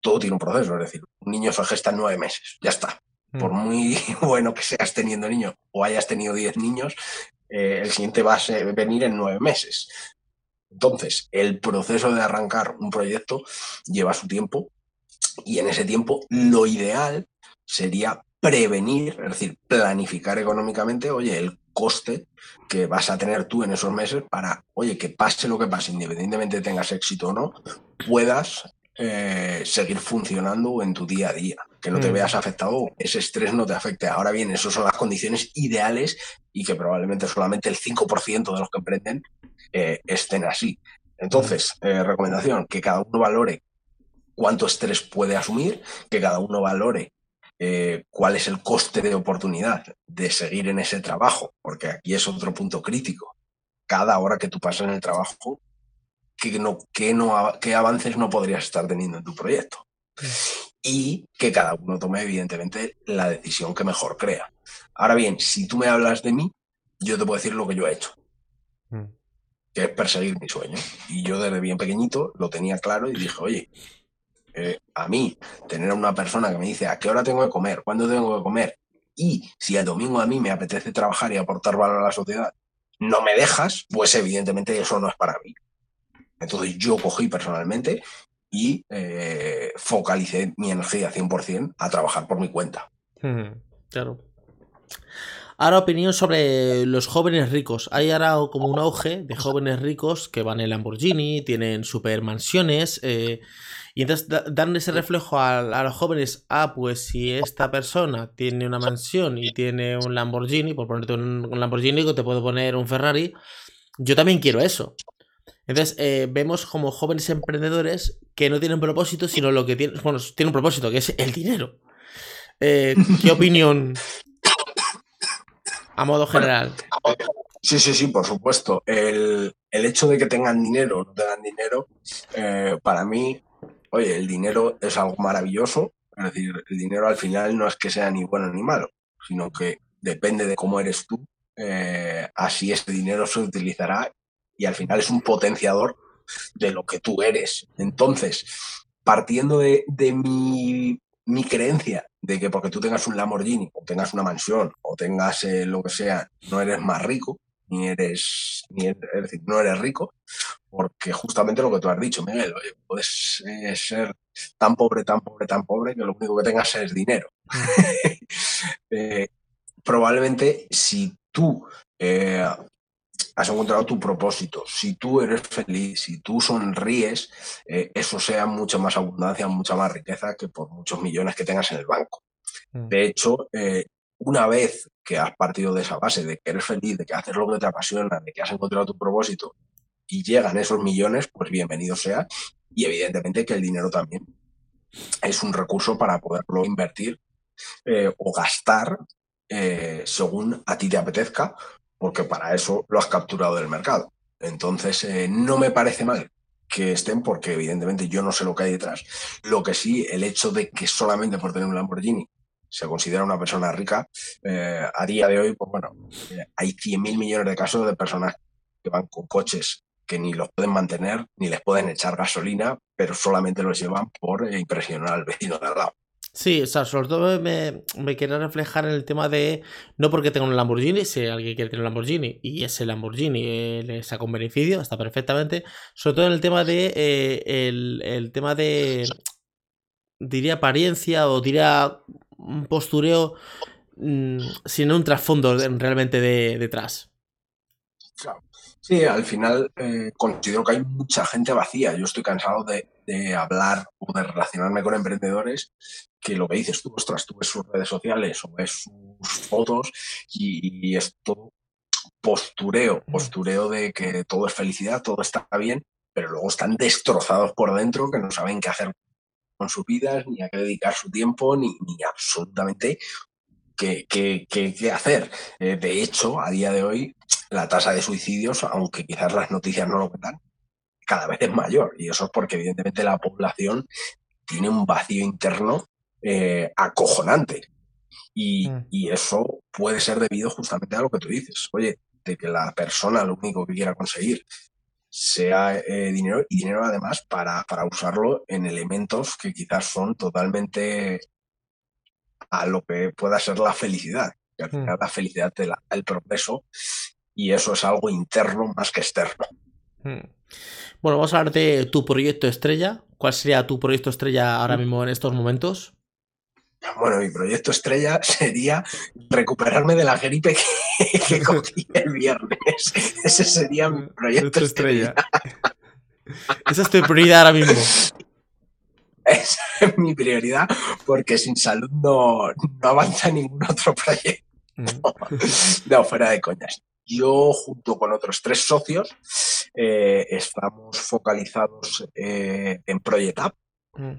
todo tiene un proceso. Es decir, un niño se gesta en nueve meses, ya está. Por mm. muy (laughs) bueno que seas teniendo niños o hayas tenido diez niños, eh, el siguiente va a venir en nueve meses. Entonces, el proceso de arrancar un proyecto lleva su tiempo y en ese tiempo lo ideal sería prevenir, es decir, planificar económicamente, oye, el coste que vas a tener tú en esos meses para, oye, que pase lo que pase, independientemente de tengas éxito o no, puedas eh, seguir funcionando en tu día a día, que no te Mm. veas afectado, ese estrés no te afecte. Ahora bien, esas son las condiciones ideales y que probablemente solamente el 5% de los que emprenden eh, estén así. Entonces, eh, recomendación, que cada uno valore cuánto estrés puede asumir, que cada uno valore eh, cuál es el coste de oportunidad de seguir en ese trabajo, porque aquí es otro punto crítico. Cada hora que tú pasas en el trabajo, ¿qué, no, qué, no, avances no podrías estar teniendo en tu proyecto? Y que cada uno tome, evidentemente, la decisión que mejor crea. Ahora bien, si tú me hablas de mí, yo te puedo decir lo que yo he hecho Mm. que es perseguir mi sueño. Y yo desde bien pequeñito lo tenía claro y dije, oye, eh, a mí tener a una persona que me dice a qué hora tengo que comer, cuándo tengo que comer, y si el domingo a mí me apetece trabajar y aportar valor a la sociedad, no me dejas, pues evidentemente eso no es para mí. Entonces yo cogí personalmente y eh, focalicé mi energía 100% a trabajar por mi cuenta. Mm, Claro. Ahora opinión sobre los jóvenes ricos. Hay ahora como un auge de jóvenes ricos que van en Lamborghini, tienen supermansiones eh, y entonces da- dan ese reflejo a, a los jóvenes. Ah, pues si esta persona tiene una mansión y tiene un Lamborghini, por ponerte un, un Lamborghini, que te puedo poner un Ferrari, yo también quiero eso. Entonces eh, vemos como jóvenes emprendedores que no tienen propósito, sino lo que tienen, bueno, tienen un propósito, que es el dinero. Eh, ¿Qué (laughs) opinión a modo general? Sí, sí, sí, por supuesto. El, el hecho de que tengan dinero o no tengan dinero, eh, para mí, oye, el dinero es algo maravilloso. Es decir, el dinero al final no es que sea ni bueno ni malo, sino que depende de cómo eres tú, eh, así ese dinero se utilizará y al final es un potenciador de lo que tú eres. Entonces, partiendo de, de mi, mi creencia de que porque tú tengas un Lamborghini o tengas una mansión o tengas eh, lo que sea, no eres más rico, ni eres, ni eres, es decir, no eres rico, porque justamente lo que tú has dicho, Miguel, oye, puedes eh, ser tan pobre, tan pobre, tan pobre, que lo único que tengas es dinero. (laughs) Eh, probablemente si tú eh, has encontrado tu propósito, si tú eres feliz, si tú sonríes, eh, eso sea mucha más abundancia, mucha más riqueza que por muchos millones que tengas en el banco. Mm. De hecho, eh, una vez que has partido de esa base, de que eres feliz, de que haces lo que te apasiona, de que has encontrado tu propósito y llegan esos millones, pues bienvenido sea. Y evidentemente que el dinero también es un recurso para poderlo invertir eh, o gastar eh, según a ti te apetezca, porque para eso lo has capturado del mercado. Entonces, eh, no me parece mal que estén, porque evidentemente yo no sé lo que hay detrás. Lo que sí, el hecho de que solamente por tener un Lamborghini se considera una persona rica, eh, a día de hoy, pues bueno, eh, hay 100.000 millones de casos de personas que van con coches que ni los pueden mantener, ni les pueden echar gasolina, pero solamente los llevan por eh, impresionar al vecino de al lado. Sí, o sea, sobre todo me, me quería reflejar en el tema de no porque tenga un Lamborghini, si alguien quiere tener un Lamborghini y ese Lamborghini eh, le saca un beneficio, está perfectamente. Sobre todo en el tema de eh, el, el tema de diría apariencia o diría un postureo mm, sin un trasfondo realmente de, detrás. Claro. Sí, al final eh, considero que hay mucha gente vacía. Yo estoy cansado de, de hablar o de relacionarme con emprendedores que lo que dices tú, ostras, tú ves sus redes sociales o ves sus fotos y, y es todo postureo, postureo de que todo es felicidad, todo está bien, pero luego están destrozados por dentro que no saben qué hacer con sus vidas, ni a qué dedicar su tiempo, ni, ni absolutamente qué, qué- qué- qué hacer. Eh, de hecho, a día de hoy, la tasa de suicidios, aunque quizás las noticias no lo cuentan, cada vez es mayor. Y eso es porque evidentemente la población tiene un vacío interno eh, acojonante. Y, Mm. y eso puede ser debido justamente a lo que tú dices. Oye, de que la persona lo único que quiera conseguir sea eh, dinero y dinero además para, para usarlo en elementos que quizás son totalmente a lo que pueda ser la felicidad. Que al Mm. final la felicidad te la da el progreso y eso es algo interno más que externo. Mm. Bueno, vamos a hablar de tu proyecto estrella. ¿Cuál sería tu proyecto estrella ahora mismo en estos momentos? Bueno, mi proyecto estrella sería recuperarme de la gripe que, que (laughs) cogí el viernes. Ese sería mi proyecto estrella. Esa es tu prioridad ahora mismo. mi prioridad porque sin salud no, no avanza ningún otro proyecto. Mm. No, fuera de coñas. Yo, junto con otros tres socios, eh, estamos focalizados eh, en Project App.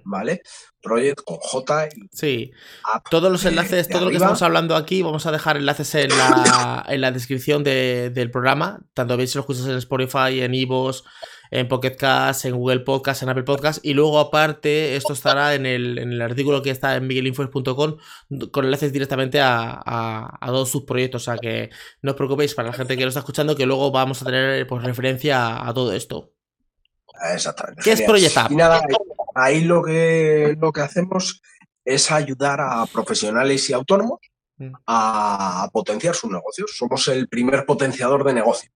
¿Vale? Project con J. sí, todos los enlaces, todo lo que estamos hablando aquí, vamos a dejar enlaces en la, (laughs) en la descripción del programa, tanto veis si lo escuchas en Spotify, en Ivos, en Pocket Cast, en Google Podcast, en Apple Podcast. Y luego, aparte, esto estará en el, artículo que está en miguelinfos.com con enlaces directamente a, todos sus proyectos. O sea que no os preocupéis para la gente que lo está escuchando, que luego vamos a tener pues, referencia a, todo esto. Exactamente. ¿Qué es Project Y nada, ahí lo que, lo que hacemos es ayudar a profesionales y autónomos mm. a potenciar sus negocios. Somos el primer potenciador de negocios.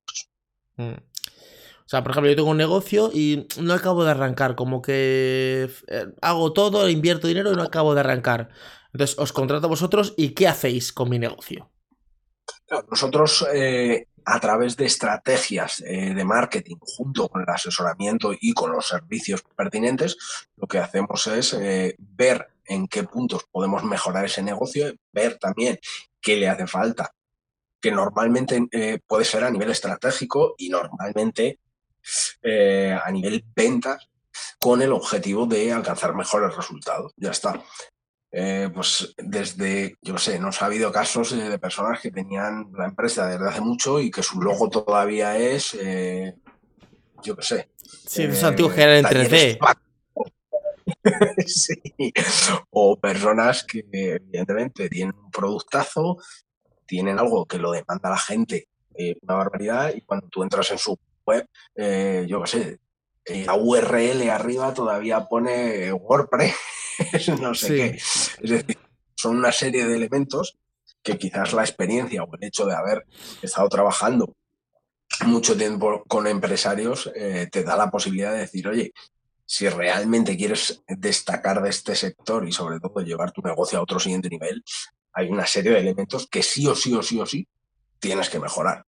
Mm. O sea, por ejemplo, yo tengo un negocio y no acabo de arrancar, como que eh, hago todo, invierto dinero y no acabo de arrancar. Entonces, os contrato a vosotros y ¿qué hacéis con mi negocio? nosotros, eh, a través de estrategias eh, de marketing, junto con el asesoramiento y con los servicios pertinentes, lo que hacemos es ver en qué puntos podemos mejorar ese negocio, ver también qué le hace falta que normalmente puede ser a nivel estratégico y normalmente eh, a nivel ventas con el objetivo de alcanzar mejores resultados. Ya está. Eh, pues desde, yo sé, nos ha habido casos de personas que tenían la empresa desde hace mucho y que su logo todavía es, eh, yo qué sé. Sí, es antiguos que eran en 3D. (laughs) sí. O personas que evidentemente tienen un productazo, tienen algo que lo demanda la gente, una barbaridad, y cuando tú entras en su web, eh, yo qué sé, eh, la URL arriba todavía pone WordPress, (laughs) no sé qué. Es decir, son una serie de elementos que quizás la experiencia o el hecho de haber estado trabajando mucho tiempo con empresarios eh, te da la posibilidad de decir, oye, si realmente quieres destacar de este sector y sobre todo llevar tu negocio a otro siguiente nivel, hay una serie de elementos que sí o sí o sí o sí tienes que mejorar.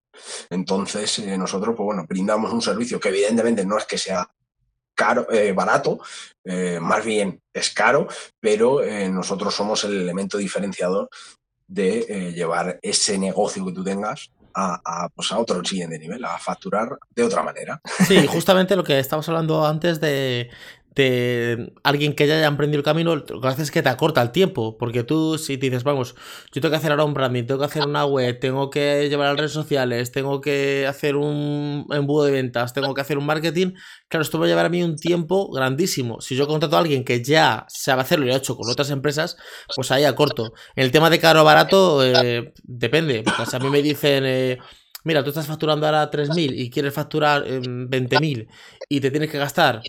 Entonces, eh, nosotros, pues bueno, brindamos un servicio que evidentemente no es que sea caro, eh, barato, eh, más bien es caro, pero nosotros somos el elemento diferenciador de llevar ese negocio que tú tengas a, pues a, otro siguiente nivel, a facturar de otra manera. Sí, justamente lo que estábamos hablando antes de, alguien que ya haya emprendido el camino, lo que hace es que te acorta el tiempo. Porque tú, si te dices, vamos, yo tengo que hacer ahora un branding, tengo que hacer una web, tengo que llevar a redes sociales, tengo que hacer un embudo de ventas, tengo que hacer un marketing, claro, esto va a llevar a mí un tiempo grandísimo. Si yo contrato a alguien que ya sabe hacerlo y ha hecho con otras empresas, pues ahí acorto. El tema de caro o barato, eh, depende. Porque si a mí me dicen. Eh, mira, tú estás facturando ahora 3.000 y quieres facturar 20.000 em, y te tienes que gastar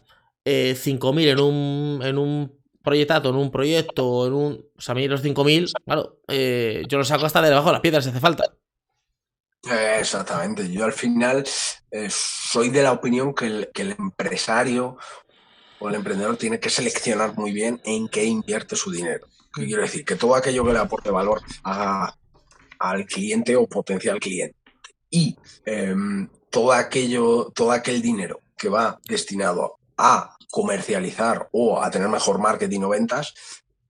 eh, 5.000 en un, en un en un proyecto, en un. O sea, a mí los 5.000, claro, eh, yo los saco hasta debajo de las piedras si hace falta. Exactamente. Yo al final eh, soy de la opinión que el, que el, empresario o el emprendedor tiene que seleccionar muy bien en qué invierte su dinero. ¿Qué quiero decir? Que todo aquello que le aporte valor a, al cliente o potencial cliente y em, todo aquello, todo aquel dinero que va destinado a comercializar o a tener mejor marketing o ventas,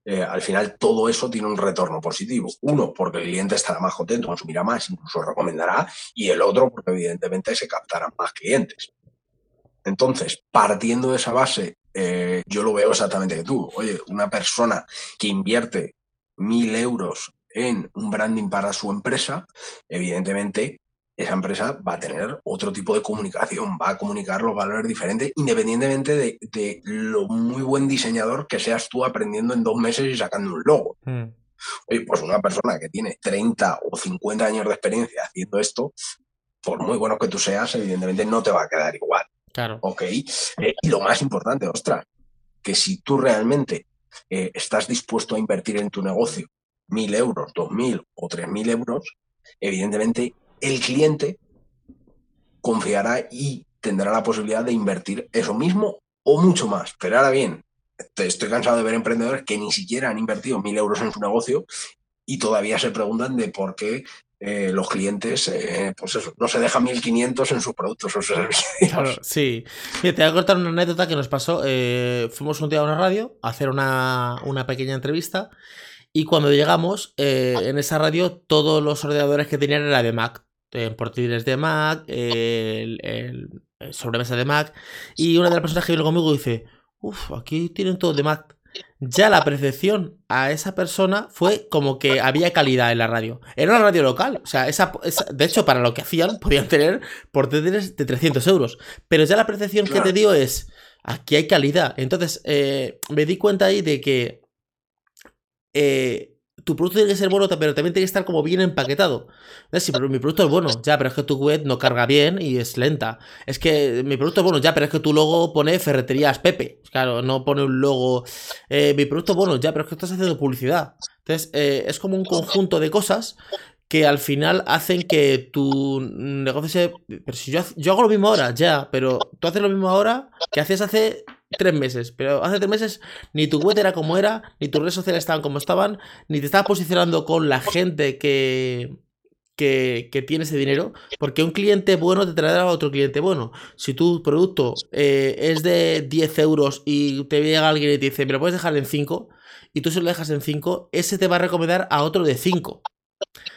eh, al final todo eso tiene un retorno positivo. Uno, porque el cliente estará más contento, consumirá más, incluso recomendará, y el otro, porque evidentemente se captarán más clientes. Entonces, partiendo de esa base, eh, yo lo veo exactamente que tú. Oye, una persona que invierte mil euros en un branding para su empresa, evidentemente esa empresa va a tener otro tipo de comunicación, va a comunicar los valores diferentes, independientemente de, lo muy buen diseñador que seas tú aprendiendo en dos meses y sacando un logo. Mm. Oye, pues una persona que tiene 30 o 50 años de experiencia haciendo esto, por muy bueno que tú seas, evidentemente no te va a quedar igual. Claro. Ok. Eh, y lo más importante, ostras, que si tú realmente eh, estás dispuesto a invertir en tu negocio mil euros, dos mil o tres mil euros, evidentemente el cliente confiará y tendrá la posibilidad de invertir eso mismo o mucho más. Pero ahora bien, estoy cansado de ver emprendedores que ni siquiera han invertido mil euros en su negocio y todavía se preguntan de por qué eh, los clientes, eh, pues eso, no se deja 1500 en sus productos o servicios. Sí. Te voy a contar una anécdota que nos pasó. Eh, fuimos un día a una radio a hacer una, una pequeña entrevista y cuando llegamos, en esa radio todos los ordenadores que tenían eran de Mac. Portátiles de Mac, el, el, sobremesa de Mac. Y una de las personas que vino conmigo dice, uff, aquí tienen todo de Mac ya la percepción a esa persona fue como que había calidad en la radio. Era una radio local. O sea, esa, de hecho, para lo que hacían, podían tener portátiles de 300 euros. Pero ya la percepción que te dio es, aquí hay calidad. Entonces, eh, me di cuenta ahí de que eh, tu producto tiene que ser bueno, pero también tiene que estar como bien empaquetado. Sí, pero mi producto es bueno, ya, pero es que tu web no carga bien y es lenta. Es que mi producto es bueno, ya, pero es que tu logo pone ferreterías Pepe. Claro, no pone un logo. Eh, mi producto es bueno, ya, pero es que estás haciendo publicidad. Entonces, eh, es como un conjunto de cosas que al final hacen que tu negocio se... Pero si yo, yo hago lo mismo ahora, ya, pero tú haces lo mismo ahora que haces hace tres meses. Pero hace tres meses ni tu web era como era, ni tus redes sociales estaban como estaban, ni te estabas posicionando con la gente que, que, tiene ese dinero. Porque un cliente bueno te traerá a otro cliente bueno. Si tu producto eh, es de 10 euros y te llega alguien y te dice, me lo puedes dejar en 5, y tú se lo dejas en 5, ese te va a recomendar a otro de 5.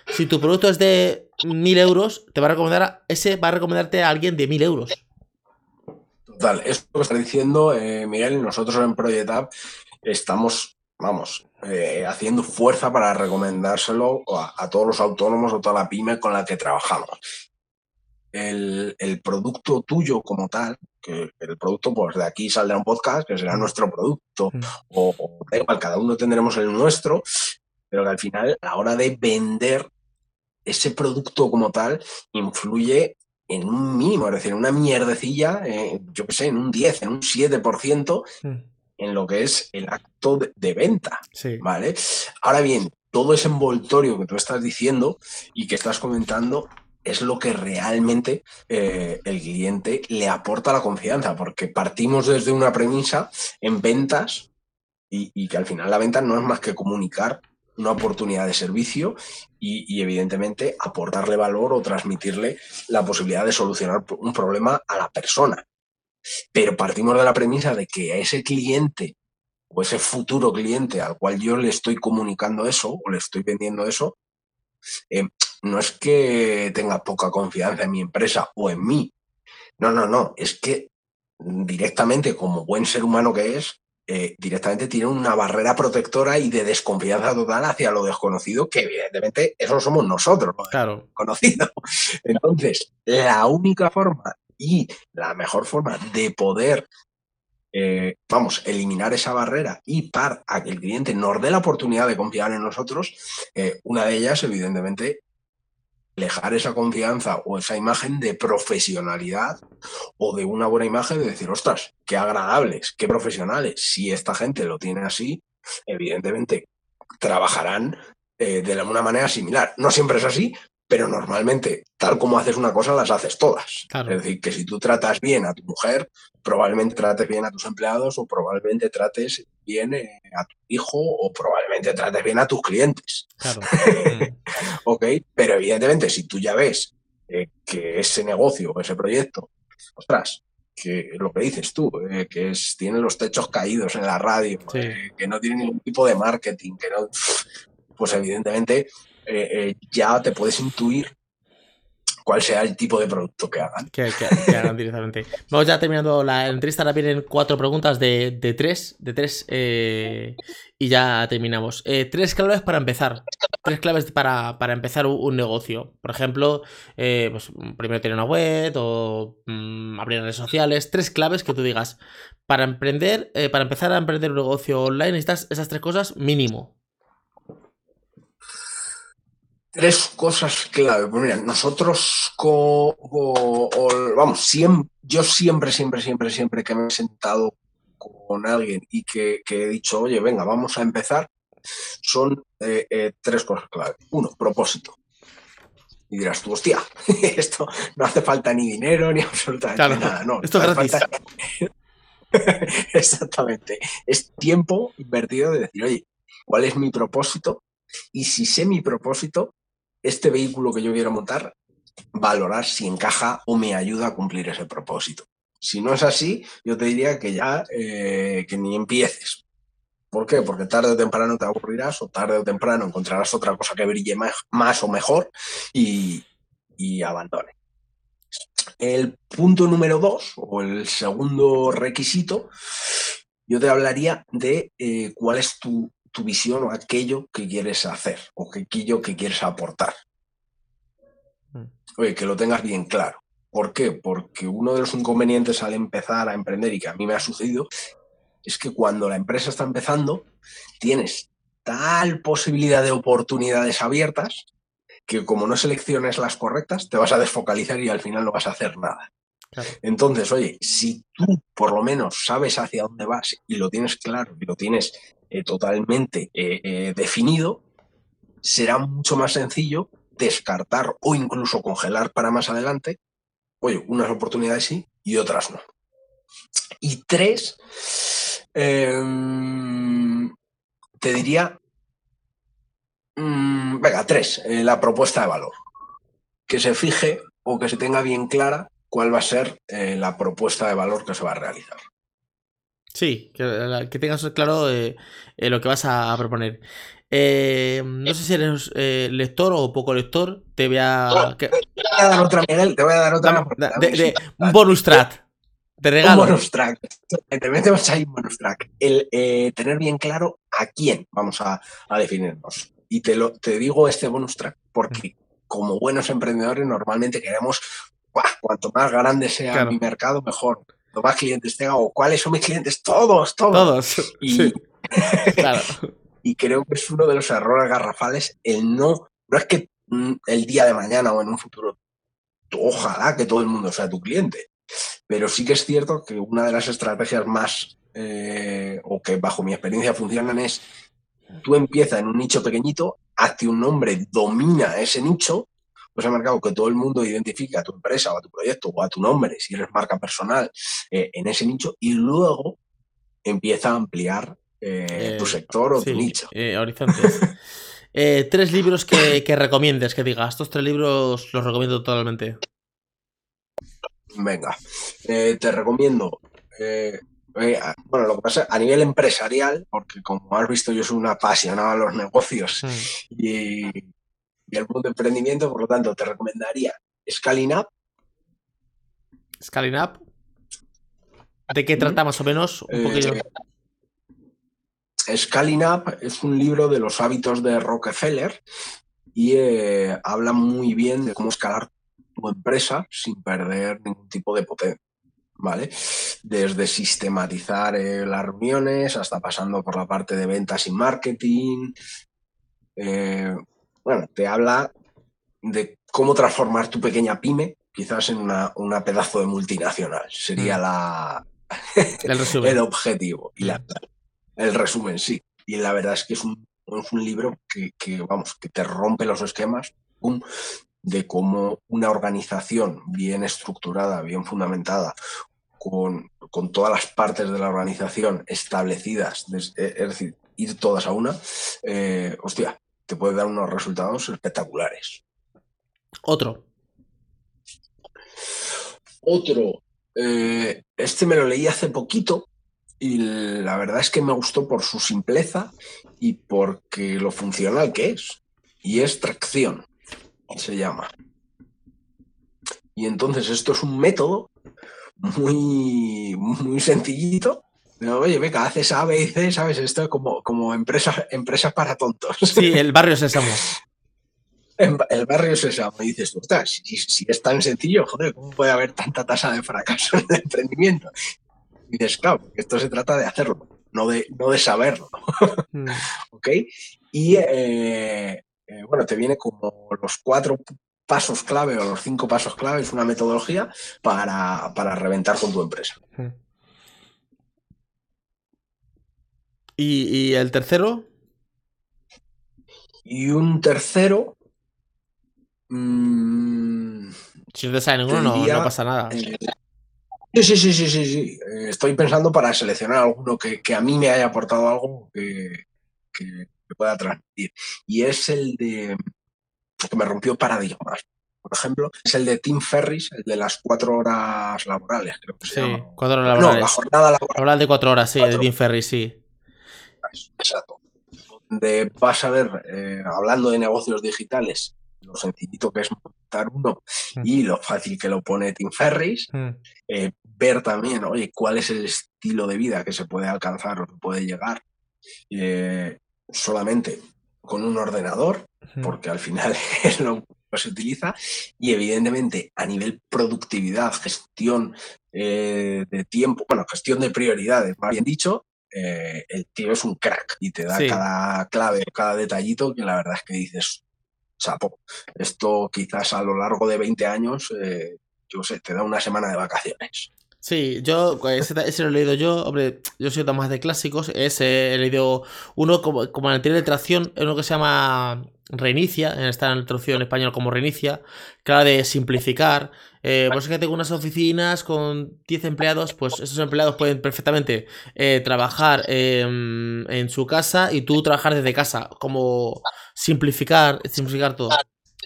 Si tu producto es de 1000 euros, te va a recomendar, ese va a recomendarte a alguien de 1000 euros. Total, esto que está diciendo eh, Miguel, nosotros en Project App estamos, vamos, eh, haciendo fuerza para recomendárselo a, todos los autónomos o toda la pyme con la que trabajamos. El, producto tuyo como tal, que el producto, pues de aquí saldrá un podcast, que será nuestro producto, mm. o, o da igual, cada uno tendremos el nuestro, pero que al final, a la hora de vender ese producto como tal, influye en un mínimo, es decir, una mierdecilla, eh, yo qué sé, en un 10, en un 7% mm. en lo que es el acto de, venta. ¿Vale? Ahora bien, todo ese envoltorio que tú estás diciendo y que estás comentando es lo que realmente eh, el cliente le aporta la confianza, porque partimos desde una premisa en ventas y que al final la venta no es más que comunicar una oportunidad de servicio y, evidentemente aportarle valor o transmitirle la posibilidad de solucionar un problema a la persona. Pero partimos de la premisa de que a ese cliente o ese futuro cliente al cual yo le estoy comunicando eso o le estoy vendiendo eso, eh, no es que tenga poca confianza en mi empresa o en mí. No, no, no. Es que directamente como buen ser humano que es, eh, directamente tiene una barrera protectora y de desconfianza total hacia lo desconocido, que evidentemente eso somos nosotros, claro. conocido. (laughs) Entonces, la única forma y la mejor forma de poder, eh, vamos, eliminar esa barrera y para a que el cliente nos dé la oportunidad de confiar en nosotros, eh, una de ellas, evidentemente, dejar esa confianza o esa imagen de profesionalidad o de una buena imagen de decir, ostras, qué agradables, qué profesionales. Si esta gente lo tiene así, evidentemente trabajarán eh, de una manera similar. No siempre es así, pero normalmente, tal como haces una cosa, las haces todas. Es decir, que si tú tratas bien a tu mujer, probablemente trates bien a tus empleados o probablemente trates bien eh, a tu hijo o probablemente trates bien a tus clientes. Claro. (laughs) ok, pero evidentemente, si tú ya ves eh, que ese negocio o ese proyecto, ostras, que lo que dices tú, eh, que es, tiene los techos caídos en la radio, que no tiene ningún tipo de marketing, que no, pues evidentemente eh, eh, ya te puedes intuir cuál sea el tipo de producto que hagan. Que, hagan directamente. (laughs) Vamos ya terminando la entrevista. Ahora vienen cuatro preguntas de, tres, de tres eh, y ya terminamos. tres claves para empezar. Tres claves para, empezar un, negocio. Por ejemplo, pues, primero tener una web o mm, abrir redes sociales. Tres claves que tú digas. Para emprender, para empezar a emprender un negocio online, necesitas esas tres cosas mínimo tres cosas clave. Pues mira, nosotros, vamos, siempre, yo siempre, siempre, siempre, siempre que me he sentado con alguien y que, he dicho, oye, venga, vamos a empezar, son eh, eh, tres cosas clave. Uno, propósito. Y dirás tú, hostia, (laughs) esto no hace falta ni dinero ni absolutamente nada. No, esto es gratis. (laughs) Exactamente. Es tiempo invertido de decir, oye, ¿cuál es mi propósito? Y si sé mi propósito, este vehículo que yo quiero montar, valorar si encaja o me ayuda a cumplir ese propósito. Si no es así, yo te diría que ya eh, que ni empieces. ¿Por qué? Porque tarde o temprano te aburrirás o tarde o temprano encontrarás otra cosa que brille más, o mejor y, y abandone. El punto número dos, o el segundo requisito, yo te hablaría de eh, cuál es tu, visión o aquello que quieres hacer o aquello que quieres aportar. Mm. Oye, que lo tengas bien claro. ¿Por qué? Porque uno de los inconvenientes al empezar a emprender y que a mí me ha sucedido es que cuando la empresa está empezando tienes tal posibilidad de oportunidades abiertas que como no selecciones las correctas te vas a desfocalizar y al final no vas a hacer nada. Entonces, oye, si tú por lo menos sabes hacia dónde vas y lo tienes claro y lo tienes eh, totalmente eh, eh, definido, será mucho más sencillo descartar o incluso congelar para más adelante, oye, unas oportunidades sí y otras no. Y tres, em, te diría, mm, venga, tres, la propuesta de valor. Que se fije o que se tenga bien clara cuál va a ser la propuesta de valor que se va a realizar. Sí, que, tengas claro eh, eh, lo que vas a proponer. no sé si eres lector o poco lector. Te voy a. te voy a dar otra, Miguel. Te voy a dar otra. un bonus track. Te regalo. Un bonus track. Te metemos ahí un bonus track. El tener bien claro a quién vamos a, definirnos. Y te, lo, te digo este bonus track porque, como buenos emprendedores, normalmente queremos cuanto más grande sea mi mercado, mejor. Más clientes tenga, o cuáles son mis clientes, todos, todos. Todos. Y, (laughs) claro. y creo que es uno de los errores garrafales el no, no es que mm, el día de mañana o en un futuro, ojalá que todo el mundo sea tu cliente, pero sí que es cierto que una de las estrategias más, eh, o que bajo mi experiencia funcionan es, tú empiezas en un nicho pequeñito, hazte un nombre, domina ese nicho pues ha marcado que todo el mundo identifique a tu empresa o a tu proyecto o a tu nombre, si eres marca personal, eh, en ese nicho y luego empieza a ampliar eh, tu eh, sector o tu nicho. horizontes. (laughs) tres libros que, que, recomiendes, que digas, estos tres libros los recomiendo totalmente. Venga, te recomiendo bueno, lo que pasa a nivel empresarial, porque como has visto, yo soy un apasionado a los negocios mm. y, y el mundo de emprendimiento, por lo tanto, te recomendaría Scaling Up. Scaling Up. ¿De qué trata más o menos? Eh, Scaling Up es un libro de los hábitos de Rockefeller y eh, habla muy bien de cómo escalar tu empresa sin perder ningún tipo de potencia. ¿Vale? Desde sistematizar eh, las reuniones hasta pasando por la parte de ventas y marketing, bueno, te habla de cómo transformar tu pequeña pyme quizás en una, pedazo de multinacional. Sería mm. la, (laughs) el, objetivo y el resumen, sí. Y la verdad es que es un, libro que, vamos, que te rompe los esquemas de cómo una organización bien estructurada, bien fundamentada, con, todas las partes de la organización establecidas, es, decir, ir todas a una, eh, hostia, te puede dar unos resultados espectaculares. Otro. Otro. Eh, este me lo leí hace poquito y la verdad es que me gustó por su simpleza y porque lo funcional que es. Y es tracción, se llama. Y entonces esto es un método muy, muy sencillito oye, venga, haces A, B y C, ¿sabes? Esto como, como empresa, empresas para tontos. Sí, el (laughs) barrio Sésamo. el barrio Sésamo. Y dices, si, si, es tan sencillo, joder, ¿cómo puede haber tanta tasa de fracaso en el emprendimiento? Y dices, claro, esto se trata de hacerlo, no de, no de saberlo. (laughs) Mm. ¿Ok? Y eh, eh, bueno, te viene como los cuatro pasos clave o los cinco pasos clave, es una metodología para, para reventar con tu empresa. Mm. ¿Y, el tercero? Y un tercero. Mmm, si no te sale ninguno, no, pasa nada. Eh, sí, sí, sí, sí, sí. Eh, estoy pensando para seleccionar alguno que, a mí me haya aportado algo que, que, pueda transmitir. Y es el de que me rompió paradigmas. Por ejemplo, es el de Tim Ferris, el de las cuatro horas laborales, creo que se Sí, llama. cuatro horas No, laborales. la jornada laboral. Hablar de cuatro horas, sí, Cuatro. de Tim Ferris, sí. Exacto. Donde vas a ver, eh, hablando de negocios digitales, lo sencillito que es montar uno Mm. y lo fácil que lo pone Tim Ferris, Mm, eh, ver también, oye, cuál es el estilo de vida que se puede alcanzar o que puede llegar eh, solamente con un ordenador, mm. porque al final (laughs) es lo que se utiliza, y evidentemente a nivel productividad, gestión eh, de tiempo, bueno, gestión de prioridades, más bien dicho, eh, el tío es un crack y te da Sí. cada clave, cada detallito que la verdad es que dices, chapo, esto quizás a lo largo de 20 años, eh, yo sé, te da una semana de vacaciones. Sí, yo ese, ese lo he leído yo, hombre, yo soy más de clásicos, ese he leído uno como, en la anterior traducción, uno que se llama Reinicia, en esta traducción en español como Reinicia, que de simplificar, eh, pues es que tengo unas oficinas con 10 empleados, pues esos empleados pueden perfectamente eh, trabajar em, en su casa y tú trabajar desde casa, como simplificar, simplificar todo. O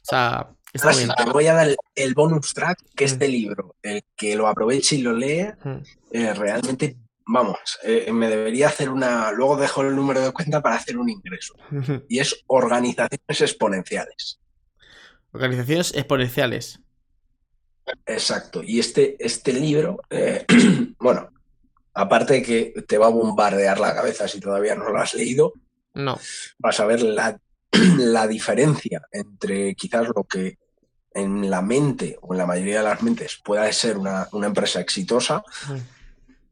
sea, está Ahora bien. sí, te voy a dar el, el bonus track, que Mm. este libro, el que lo aproveche y lo lea, Mm. eh, realmente, vamos, eh, me debería hacer una, luego dejo el número de cuenta para hacer un ingreso. (laughs) Y es organizaciones exponenciales. Organizaciones exponenciales. Exacto. Y este, este libro, eh, (clears throat) bueno, aparte de que te va a bombardear la cabeza si todavía no lo has leído, No. vas a ver la, (clears throat) la diferencia entre quizás lo que en la mente o en la mayoría de las mentes pueda ser una, una empresa exitosa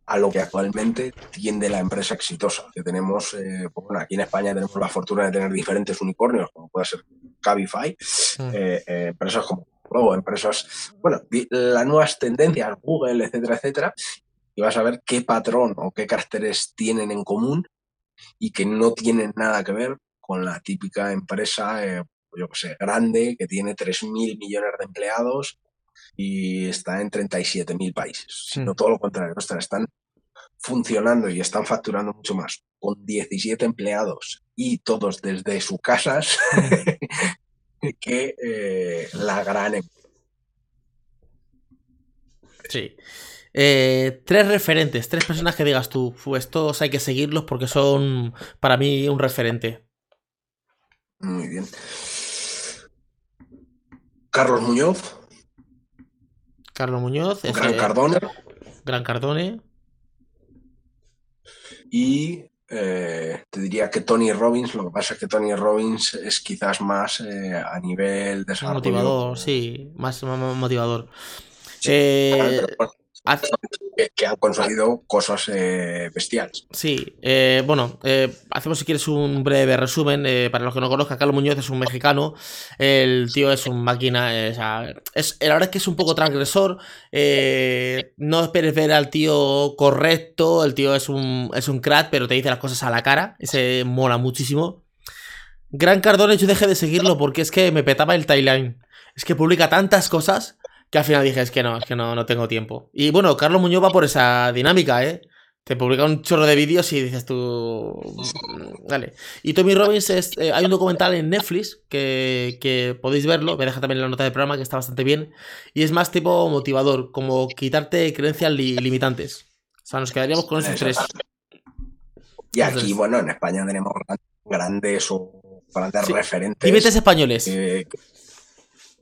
a lo que actualmente tiende la empresa exitosa. Que tenemos, eh, pues bueno, aquí en España tenemos la fortuna de tener diferentes unicornios, como puede ser Cabify, eh, eh, empresas como Globo, empresas, bueno, las nuevas tendencias, Google, etcétera, etcétera, y vas a ver qué patrón o qué caracteres tienen en común y que no tienen nada que ver con la típica empresa, eh, yo que sé, grande, que tiene 3.000 millones de empleados y está en 37.000 países, sino Mm. todo lo contrario, ostras, están funcionando y están facturando mucho más con 17 empleados y todos desde sus casas (laughs) (laughs) que eh, la gran em- Sí. Eh, tres referentes, tres personas que digas tú, "Fu, estos hay que seguirlos porque son para mí un referente. Muy bien. Carlos Muñoz, Carlos Muñoz, ese- Gran Cardone Gran Cardone. y eh, te diría que Tony Robbins, lo que pasa es que Tony Robbins es quizás más eh, a nivel desarrollo. Motivador, sí, más, más- más motivador. Sí, Eh, bueno, que, que han conseguido cosas eh, bestiales. Sí, eh, bueno, eh, hacemos si quieres un breve resumen. para los que no conozcan, Carlos Muñoz es un mexicano. El tío es un máquina. o sea, es, la verdad es que es un poco transgresor. no esperes ver al tío correcto. El tío es un, es un crack, pero te dice las cosas a la cara. Ese mola muchísimo. Gran Cardone, yo dejé de seguirlo porque es que me petaba el timeline. Es que publica tantas cosas que al final dije, es que no, es que no, no tengo tiempo. Y bueno, Carlos Muñoz va por esa dinámica, ¿eh? Te publica un chorro de vídeos y dices tú. mm, Dale. Y Tommy Robbins es. eh, hay un documental en Netflix que, que podéis verlo. Me deja también en la nota del programa que está bastante bien. Y es más tipo motivador, como quitarte creencias li- limitantes. O sea, nos quedaríamos con esos tres. Y aquí, bueno, en España tenemos gran- grandes o grandes Sí, referentes. Dime tres españoles. que-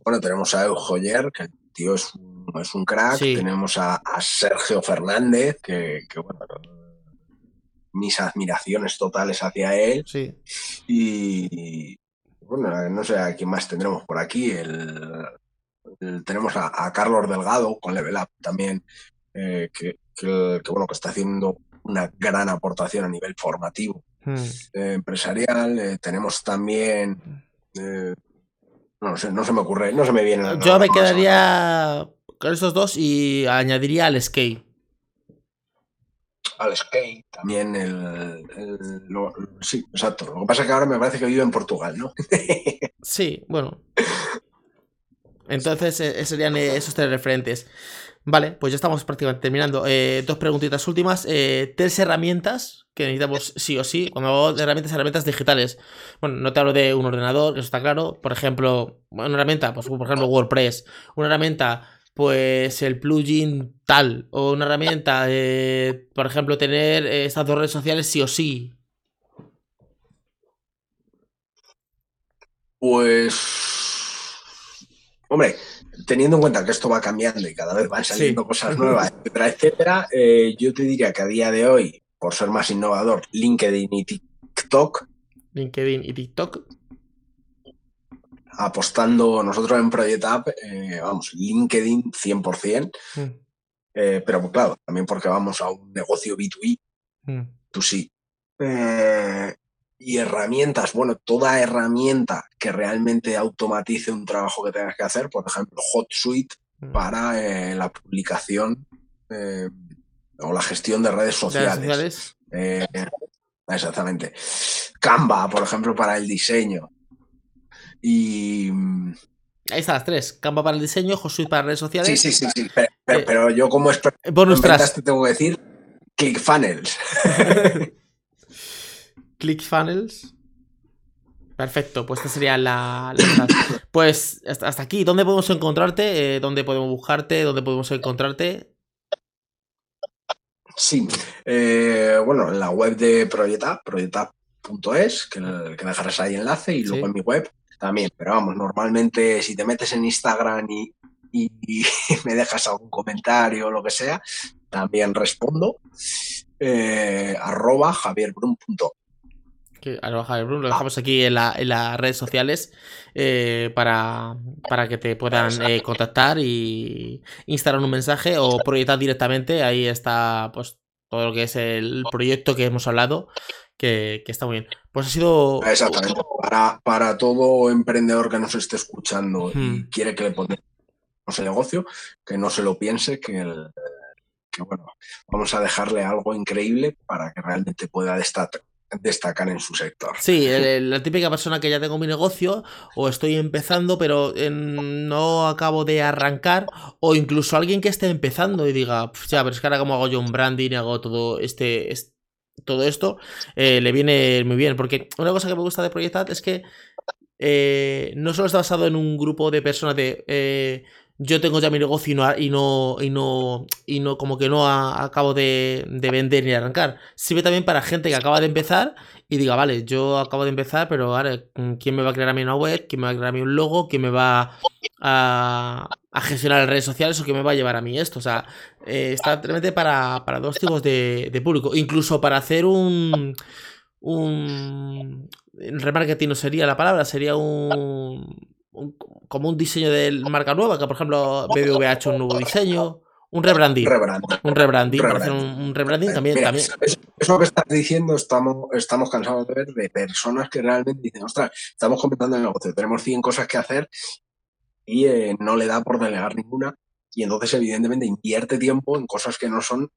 bueno, tenemos a Eujoyer, que tío es un, es un crack. Sí. Tenemos a, a Sergio Fernández, que, que, bueno, mis admiraciones totales hacia él. Sí. Y bueno, no sé a quién más tendremos por aquí. El, el- tenemos a, a Carlos Delgado con Level Up también, eh, que, que- que, bueno, que está haciendo una gran aportación a nivel formativo Hmm. eh, empresarial. Eh, tenemos también no sé, no se me ocurre, no se me viene. nada Yo me quedaría con esos dos y añadiría al skate. Al skate, también el, el- lo- sí, exacto. Lo que pasa es que ahora me parece que vive en Portugal, ¿no? (laughs) Sí, bueno. Entonces, eh, serían esos tres referentes. Vale, pues ya estamos prácticamente terminando. Eh, dos preguntitas últimas. Eh, tres herramientas que necesitamos sí o sí. Cuando hablo de herramientas, herramientas digitales. Bueno, no te hablo de un ordenador, eso está claro. Por ejemplo, una herramienta, pues por ejemplo WordPress. Una herramienta, pues el plugin tal. O una herramienta, eh, por ejemplo, tener estas dos redes sociales sí o sí. Pues. Hombre, teniendo en cuenta que esto va cambiando y cada vez van saliendo cosas nuevas, (laughs) etcétera, etcétera, eh, yo te diría que a día de hoy, por ser más innovador, LinkedIn y TikTok. LinkedIn y TikTok. Apostando nosotros en Project App, eh, vamos, LinkedIn 100%, mm. eh, pero claro, también porque vamos a un negocio B2B, mm. tú sí. Eh, y herramientas, bueno, toda herramienta que realmente automatice un trabajo que tengas que hacer, por ejemplo, HotSuite mm. para eh, la publicación eh, o la gestión de redes sociales. Eh, exactamente. Canva, por ejemplo, para el diseño. Y. Ahí están las tres. Canva para el diseño, HotSuite para redes sociales. Sí, sí, sí, sí. Pero, yo como experto te tengo que decir ClickFunnels. (laughs) ClickFunnels. Perfecto, pues esta sería la, Pues hasta aquí, ¿dónde podemos encontrarte? Eh, ¿Dónde podemos buscarte? ¿Dónde podemos encontrarte? Sí, eh, bueno, en la web de Proyecta, proyecta.es, que, que dejarás ahí enlace, y luego en mi web también. Pero vamos, normalmente si te metes en Instagram y, me dejas algún comentario o lo que sea, también respondo. Eh, arroba lo dejamos aquí en, las redes sociales eh, para, que te puedan eh, contactar y instalar un mensaje o proyectar directamente. Ahí está pues todo lo que es el proyecto que hemos hablado, que, está muy bien. Pues ha sido... Exactamente. Para, para todo emprendedor que nos esté escuchando y quiere que le pongamos el negocio, que no se lo piense, que bueno, vamos a dejarle algo increíble para que realmente pueda destacar destacan en su sector. Sí, la típica persona que ya tengo mi negocio o estoy empezando pero no acabo de arrancar o incluso alguien que esté empezando y diga, ya, pero es que ahora como hago yo un branding y hago todo este, todo esto, eh, le viene muy bien porque una cosa que me gusta de Proyectat es que eh, no solo está basado en un grupo de personas de... Eh, yo tengo ya mi negocio y no, y no, y no, como que no acabo de, vender ni arrancar. Sirve también para gente que acaba de empezar y diga, vale, yo acabo de empezar, pero ahora, ¿quién me va a crear a mí una web? ¿Quién me va a crear a mí un logo? ¿Quién me va a, gestionar las redes sociales o quién me va a llevar a mí esto? O sea, eh, está realmente para, para dos tipos de, de público. Incluso para hacer un un remarketing no sería la palabra, sería un como un diseño de marca nueva, que por ejemplo BBV ha hecho un nuevo diseño, un rebranding. Un rebranding, un, rebranding también. también. Eso, que estás diciendo, estamos, estamos cansados de ver de personas que realmente dicen, ostras, estamos comenzando el negocio, tenemos 100 cosas que hacer y eh, no le da por delegar ninguna. Y entonces, evidentemente, invierte tiempo en cosas que no son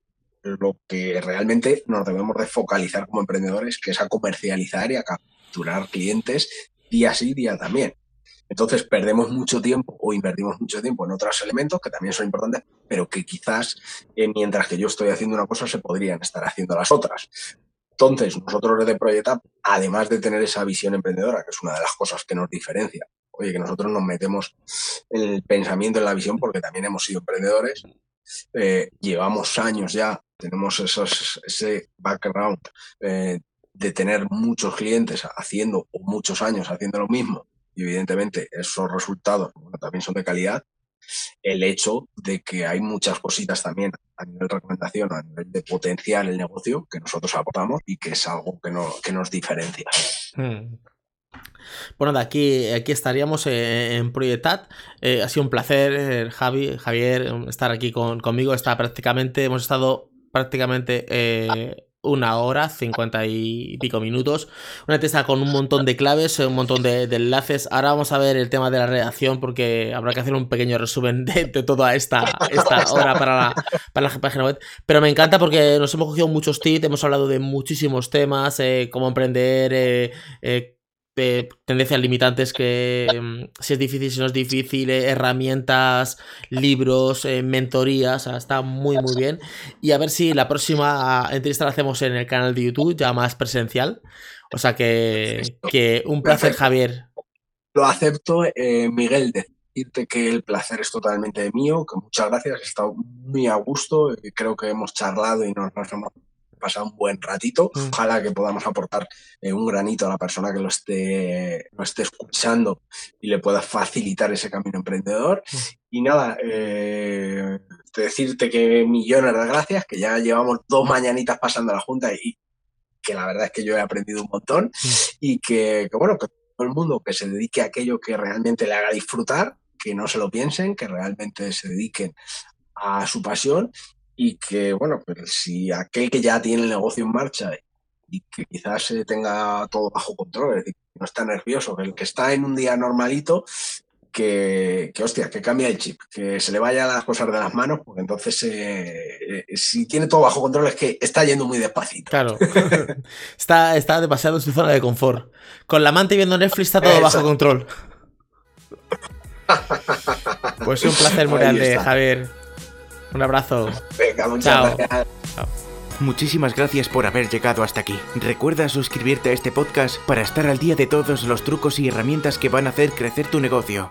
lo que realmente nos debemos de focalizar como emprendedores, que es a comercializar y a capturar clientes día sí, día también. Entonces perdemos mucho tiempo o invertimos mucho tiempo en otros elementos que también son importantes, pero que quizás eh, mientras que yo estoy haciendo una cosa se podrían estar haciendo las otras. Entonces, nosotros desde Proyecta, además de tener esa visión emprendedora, que es una de las cosas que nos diferencia, oye, que nosotros nos metemos en el pensamiento, en la visión, porque también hemos sido emprendedores, eh, llevamos años ya, tenemos esos, ese background eh, de tener muchos clientes haciendo, o muchos años haciendo lo mismo, y evidentemente esos resultados también son de calidad, el hecho de que hay muchas cositas también a nivel de recomendación, a nivel de potenciar el negocio que nosotros aportamos y que es algo que, no, que nos diferencia. Hmm. Bueno, aquí, aquí estaríamos en Proyectat. Eh, ha sido un placer, eh, Javi, Javier, estar aquí conmigo. Está prácticamente, hemos estado prácticamente eh, una hora, cincuenta y pico minutos. Una testa con un montón de claves, un montón de, enlaces. Ahora vamos a ver el tema de la redacción porque habrá que hacer un pequeño resumen de, toda esta, esta (laughs) hora para la, para la página web. Pero me encanta porque nos hemos cogido muchos tips, hemos hablado de muchísimos temas, eh, cómo emprender, eh, eh, tendencias limitantes que mm, si es difícil, si no es difícil, eh, herramientas, libros, eh, mentorías, está muy muy bien. Y a ver si la próxima entrevista la hacemos en el canal de YouTube, ya más presencial. O sea que, que un placer, Javier. Lo acepto, eh, Miguel, decirte que el placer es totalmente mío, que muchas gracias, he estado muy a gusto, creo que hemos charlado y nos, nos hemos pasado un buen ratito. Mm. Ojalá que podamos aportar eh, un granito a la persona que lo esté, lo esté escuchando y le pueda facilitar ese camino emprendedor. Mm. Y nada, eh, decirte que millones de gracias, que ya llevamos dos mañanitas pasando la junta y que la verdad es que yo he aprendido un montón mm. y que, que, bueno, que todo el mundo que se dedique a aquello que realmente le haga disfrutar, que no se lo piensen, que realmente se dediquen a su pasión y que, bueno, pues si aquel que ya tiene el negocio en marcha y que quizás tenga todo bajo control, es decir, que no está nervioso, que el que está en un día normalito, que, que, hostia, que cambie el chip, que se le vaya las cosas de las manos, porque entonces eh, eh, si tiene todo bajo control es que está yendo muy despacito. Claro, (laughs) está, está demasiado en su zona de confort. Con la amante viendo Netflix está todo bajo control. (laughs) Pues un placer muy grande, Javier. Un abrazo. Venga, muchas gracias. Muchísimas gracias por haber llegado hasta aquí. Recuerda suscribirte a este podcast para estar al día de todos los trucos y herramientas que van a hacer crecer tu negocio.